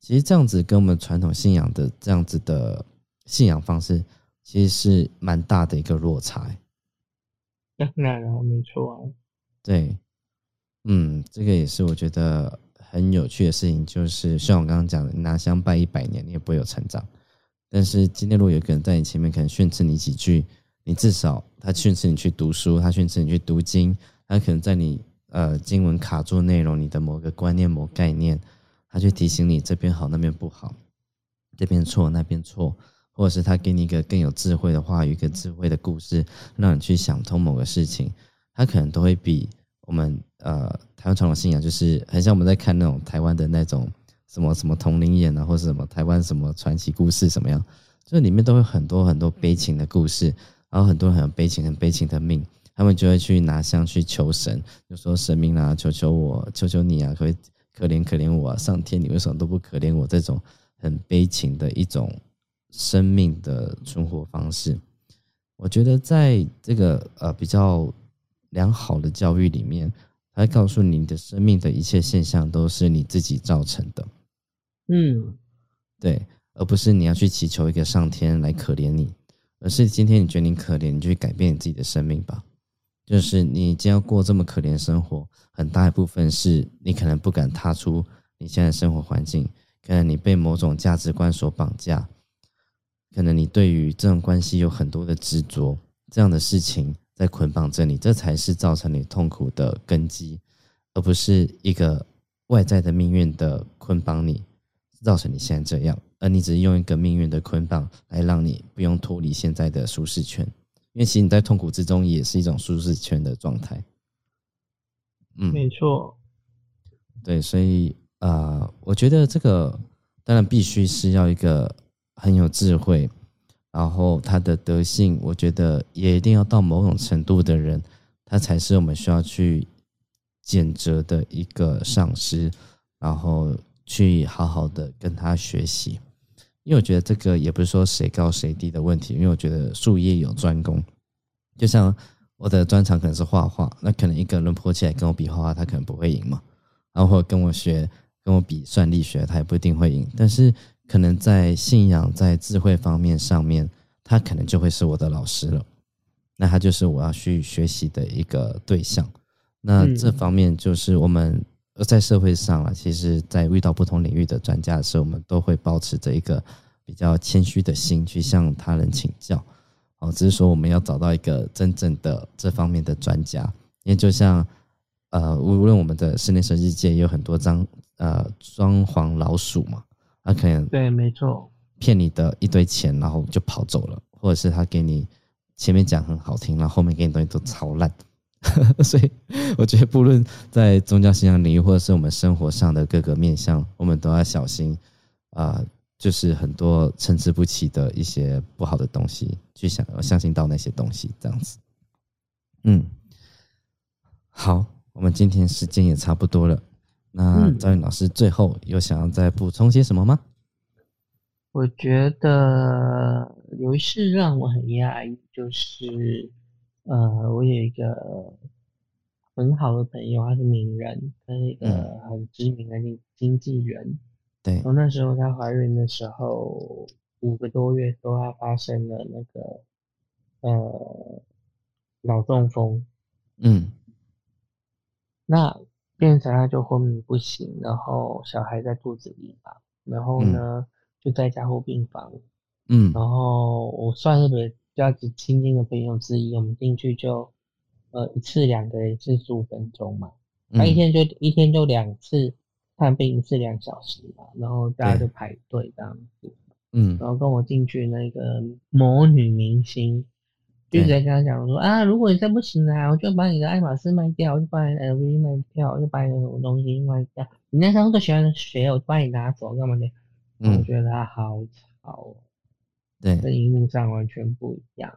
其实这样子跟我们传统信仰的这样子的信仰方式，其实是蛮大的一个落差。当然了，没错。对。嗯，这个也是我觉得很有趣的事情，就是像我刚刚讲的，拿香拜一百年，你也不会有成长。但是今天如果有个人在你前面，可能训斥你几句，你至少他训斥你去读书，他训斥你去读经，他可能在你呃经文卡住内容，你的某个观念、某概念，他去提醒你这边好，那边不好，这边错，那边错，或者是他给你一个更有智慧的话语、一个智慧的故事，让你去想通某个事情，他可能都会比。我们呃，台湾传统信仰就是很像我们在看那种台湾的那种什么什么同龄眼啊，或是什么台湾什么传奇故事什么样，就里面都有很多很多悲情的故事，然后很多很悲情、很悲情的命，他们就会去拿香去求神，就说神明啊，求求我，求求你啊，可以可怜可怜我啊，上天你为什么都不可怜我？这种很悲情的一种生命的存活方式，我觉得在这个呃比较。良好的教育里面，他会告诉你的生命的一切现象都是你自己造成的，嗯，对，而不是你要去祈求一个上天来可怜你，而是今天你觉得你可怜，你就去改变你自己的生命吧。就是你今天要过这么可怜生活，很大一部分是你可能不敢踏出你现在的生活环境，可能你被某种价值观所绑架，可能你对于这种关系有很多的执着，这样的事情。在捆绑着你，这才是造成你痛苦的根基，而不是一个外在的命运的捆绑你，造成你现在这样。而你只是用一个命运的捆绑来让你不用脱离现在的舒适圈，因为其实你在痛苦之中也是一种舒适圈的状态。嗯，没错。对，所以啊，我觉得这个当然必须是要一个很有智慧。然后他的德性，我觉得也一定要到某种程度的人，他才是我们需要去检责的一个上司，然后去好好的跟他学习。因为我觉得这个也不是说谁高谁低的问题，因为我觉得术业有专攻。就像我的专长可能是画画，那可能一个人泼起来跟我比画画，他可能不会赢嘛。然后或者跟我学，跟我比算力学，他也不一定会赢。但是可能在信仰、在智慧方面上面，他可能就会是我的老师了。那他就是我要去学习的一个对象。那这方面就是我们在社会上啊，其实，在遇到不同领域的专家的时候，我们都会保持着一个比较谦虚的心去向他人请教。哦，只是说我们要找到一个真正的这方面的专家，因为就像呃，无论我们的室内设计界有很多张呃装潢老鼠嘛。他可能对，没错，骗你的一堆钱，然后就跑走了，或者是他给你前面讲很好听，然后后面给你东西都超烂。所以我觉得，不论在宗教信仰领域，或者是我们生活上的各个面向，我们都要小心啊，就是很多参差不齐的一些不好的东西，去想相信到那些东西，这样子。嗯，好，我们今天时间也差不多了。那赵云老师最后有想要再补充些什么吗？我觉得有一事让我很讶异，就是呃，我有一个很好的朋友，他是名人，他是一个很知名的经经纪人。对，从那时候她怀孕的时候，五个多月时候，她发生了那个呃。脑中风，嗯，那变成他就昏迷不醒，然后小孩在肚子里嘛，然后呢就在加护病房，嗯，然后我算是比较亲近的朋友之一，我们进去就呃一次两个人是十五分钟嘛，他一天就一天就两次看病一次两小时嘛，然后大家就排队这样子，嗯，然后跟我进去那个魔女明星。就直接跟他讲说啊，如果你再不行啊，我就把你的爱马仕卖掉，我就把你 LV 卖掉，我就把你的什么东西卖掉。你那时候最喜欢的鞋，我就帮你拿走，干嘛的？我觉得他好吵，对，跟荧幕上完全不一样。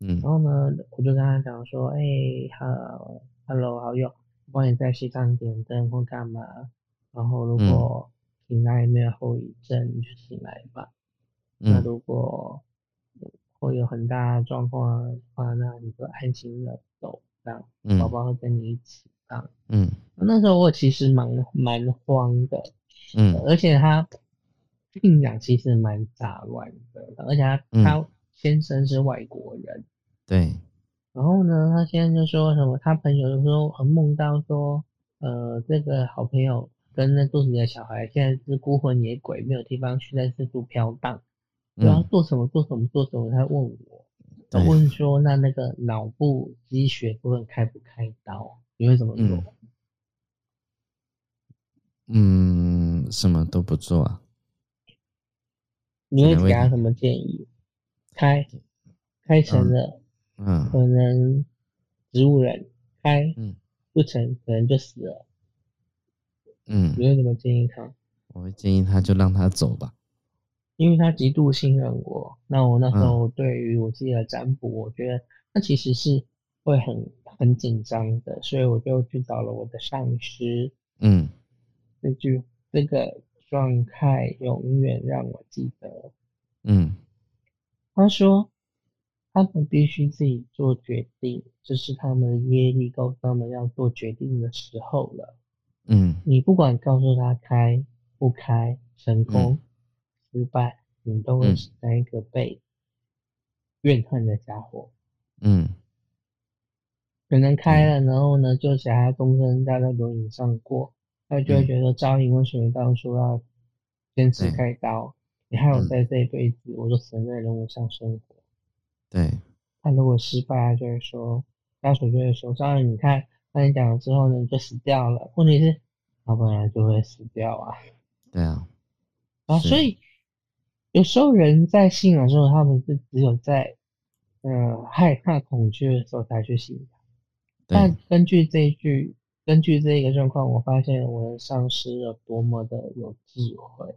嗯，然后呢，我就跟他讲说，哎，好，Hello，好友，帮你在西藏点灯或干嘛。然后如果醒来没有后遗症，你就醒来吧。那如果会有很大状况的话，那你就安心的走，这样，宝宝会跟你一起，这样。嗯，那时候我其实蛮蛮慌的，嗯，而且他病讲其实蛮杂乱的，而且他他先生是外国人，对。然后呢，他现在就说什么，他朋友就说梦到说，呃，这个好朋友跟那肚子里的小孩现在是孤魂野鬼，没有地方去，在四处飘荡。然后做什么做什么做什么，他问我，他问说那那个脑部积血部分开不开刀？你会怎么做？嗯，什么都不做啊。你会给他什么建议？开，开成了，嗯，可能植物人开，嗯，不成可能就死了。嗯，你会怎么建议他？我会建议他就让他走吧。因为他极度信任我，那我那时候对于我自己的占卜，我觉得那其实是会很很紧张的，所以我就去找了我的上师。嗯，这句这个状态永远让我记得。嗯，他说他们必须自己做决定，这是他们的业力告诉他们要做决定的时候了。嗯，你不管告诉他开不开，成功。失败，你都会是那一个被怨恨的家伙。嗯，可能开了，然后呢，就想要终身待在轮椅上过，他就会觉得招引为什么当初要坚持开刀？你还有在这一辈子，我就只能在人物上生活。对。他如果失败，他就会说，家属就会说，招引你看，那你讲了之后呢，就死掉了。问题是，他本来就会死掉啊。对啊。啊，所以。有时候人在信仰的时候，他们是只有在，呃，害怕、恐惧的时候才去信仰。但根据这一句，根据这一个状况，我发现我的上师有多么的有智慧，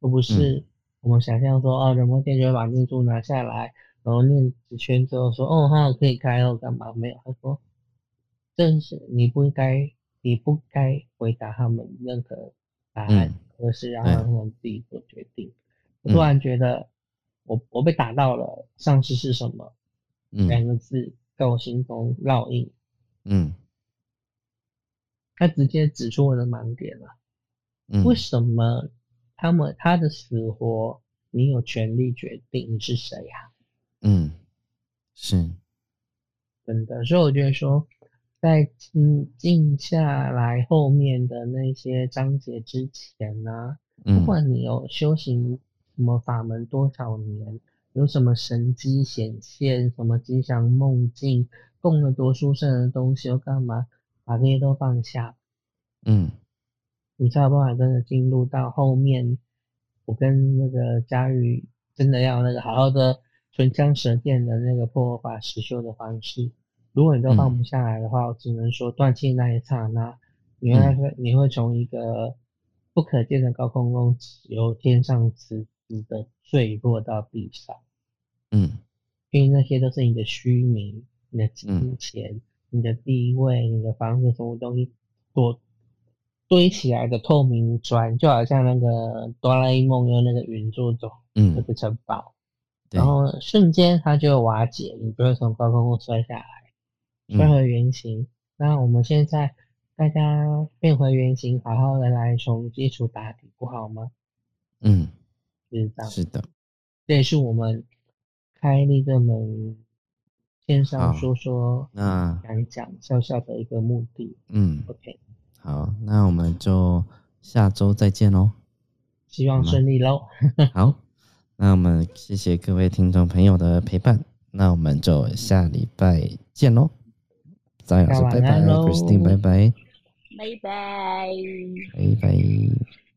而不是我们想象说，哦，人魔天就会把念珠拿下来，然后念几圈之后说，哦，哈，可以开哦，干嘛？没有，他说，正是你不应该，你不该回答他们任何答案，而是让他们自己做决定。突然觉得，我我被打到了。上司是什么？两个字在我心中烙印。嗯，他直接指出我的盲点了。为什么他们他的死活你有权利决定？你是谁呀？嗯，是真的。所以我觉得说，在静静下来后面的那些章节之前呢，不管你有修行。什么法门多少年？有什么神机显现？什么吉祥梦境？供了多殊胜的东西？又干嘛？把这些都放下。嗯，你才有办法真的进入到后面。我跟那个佳玉真的要那个好好的唇枪舌剑的那个破法实修的方式。如果你都放不下来的话，我只能说断气那一刹那，你会你会从一个不可见的高空中由天上直直的坠落到地上。嗯，因为那些都是你的虚名、你的金钱、你的地位、你的房子，什么东西多堆起来的透明砖，就好像那个哆啦 A 梦用那个云做走，嗯，那个城堡，然后瞬间它就瓦解，你就会从高空摔下来。摔回原形，那我们现在大家变回原形，好好的来从基础打底，不好吗？嗯，是这样。是的，这也是我们开那个门线上说说、那讲讲笑笑的一个目的。嗯，OK，好，那我们就下周再见喽，希望顺利喽。好，那我们谢谢各位听众朋友的陪伴，那我们就下礼拜见喽。张老师，拜拜，Christine，拜拜，拜拜，拜拜。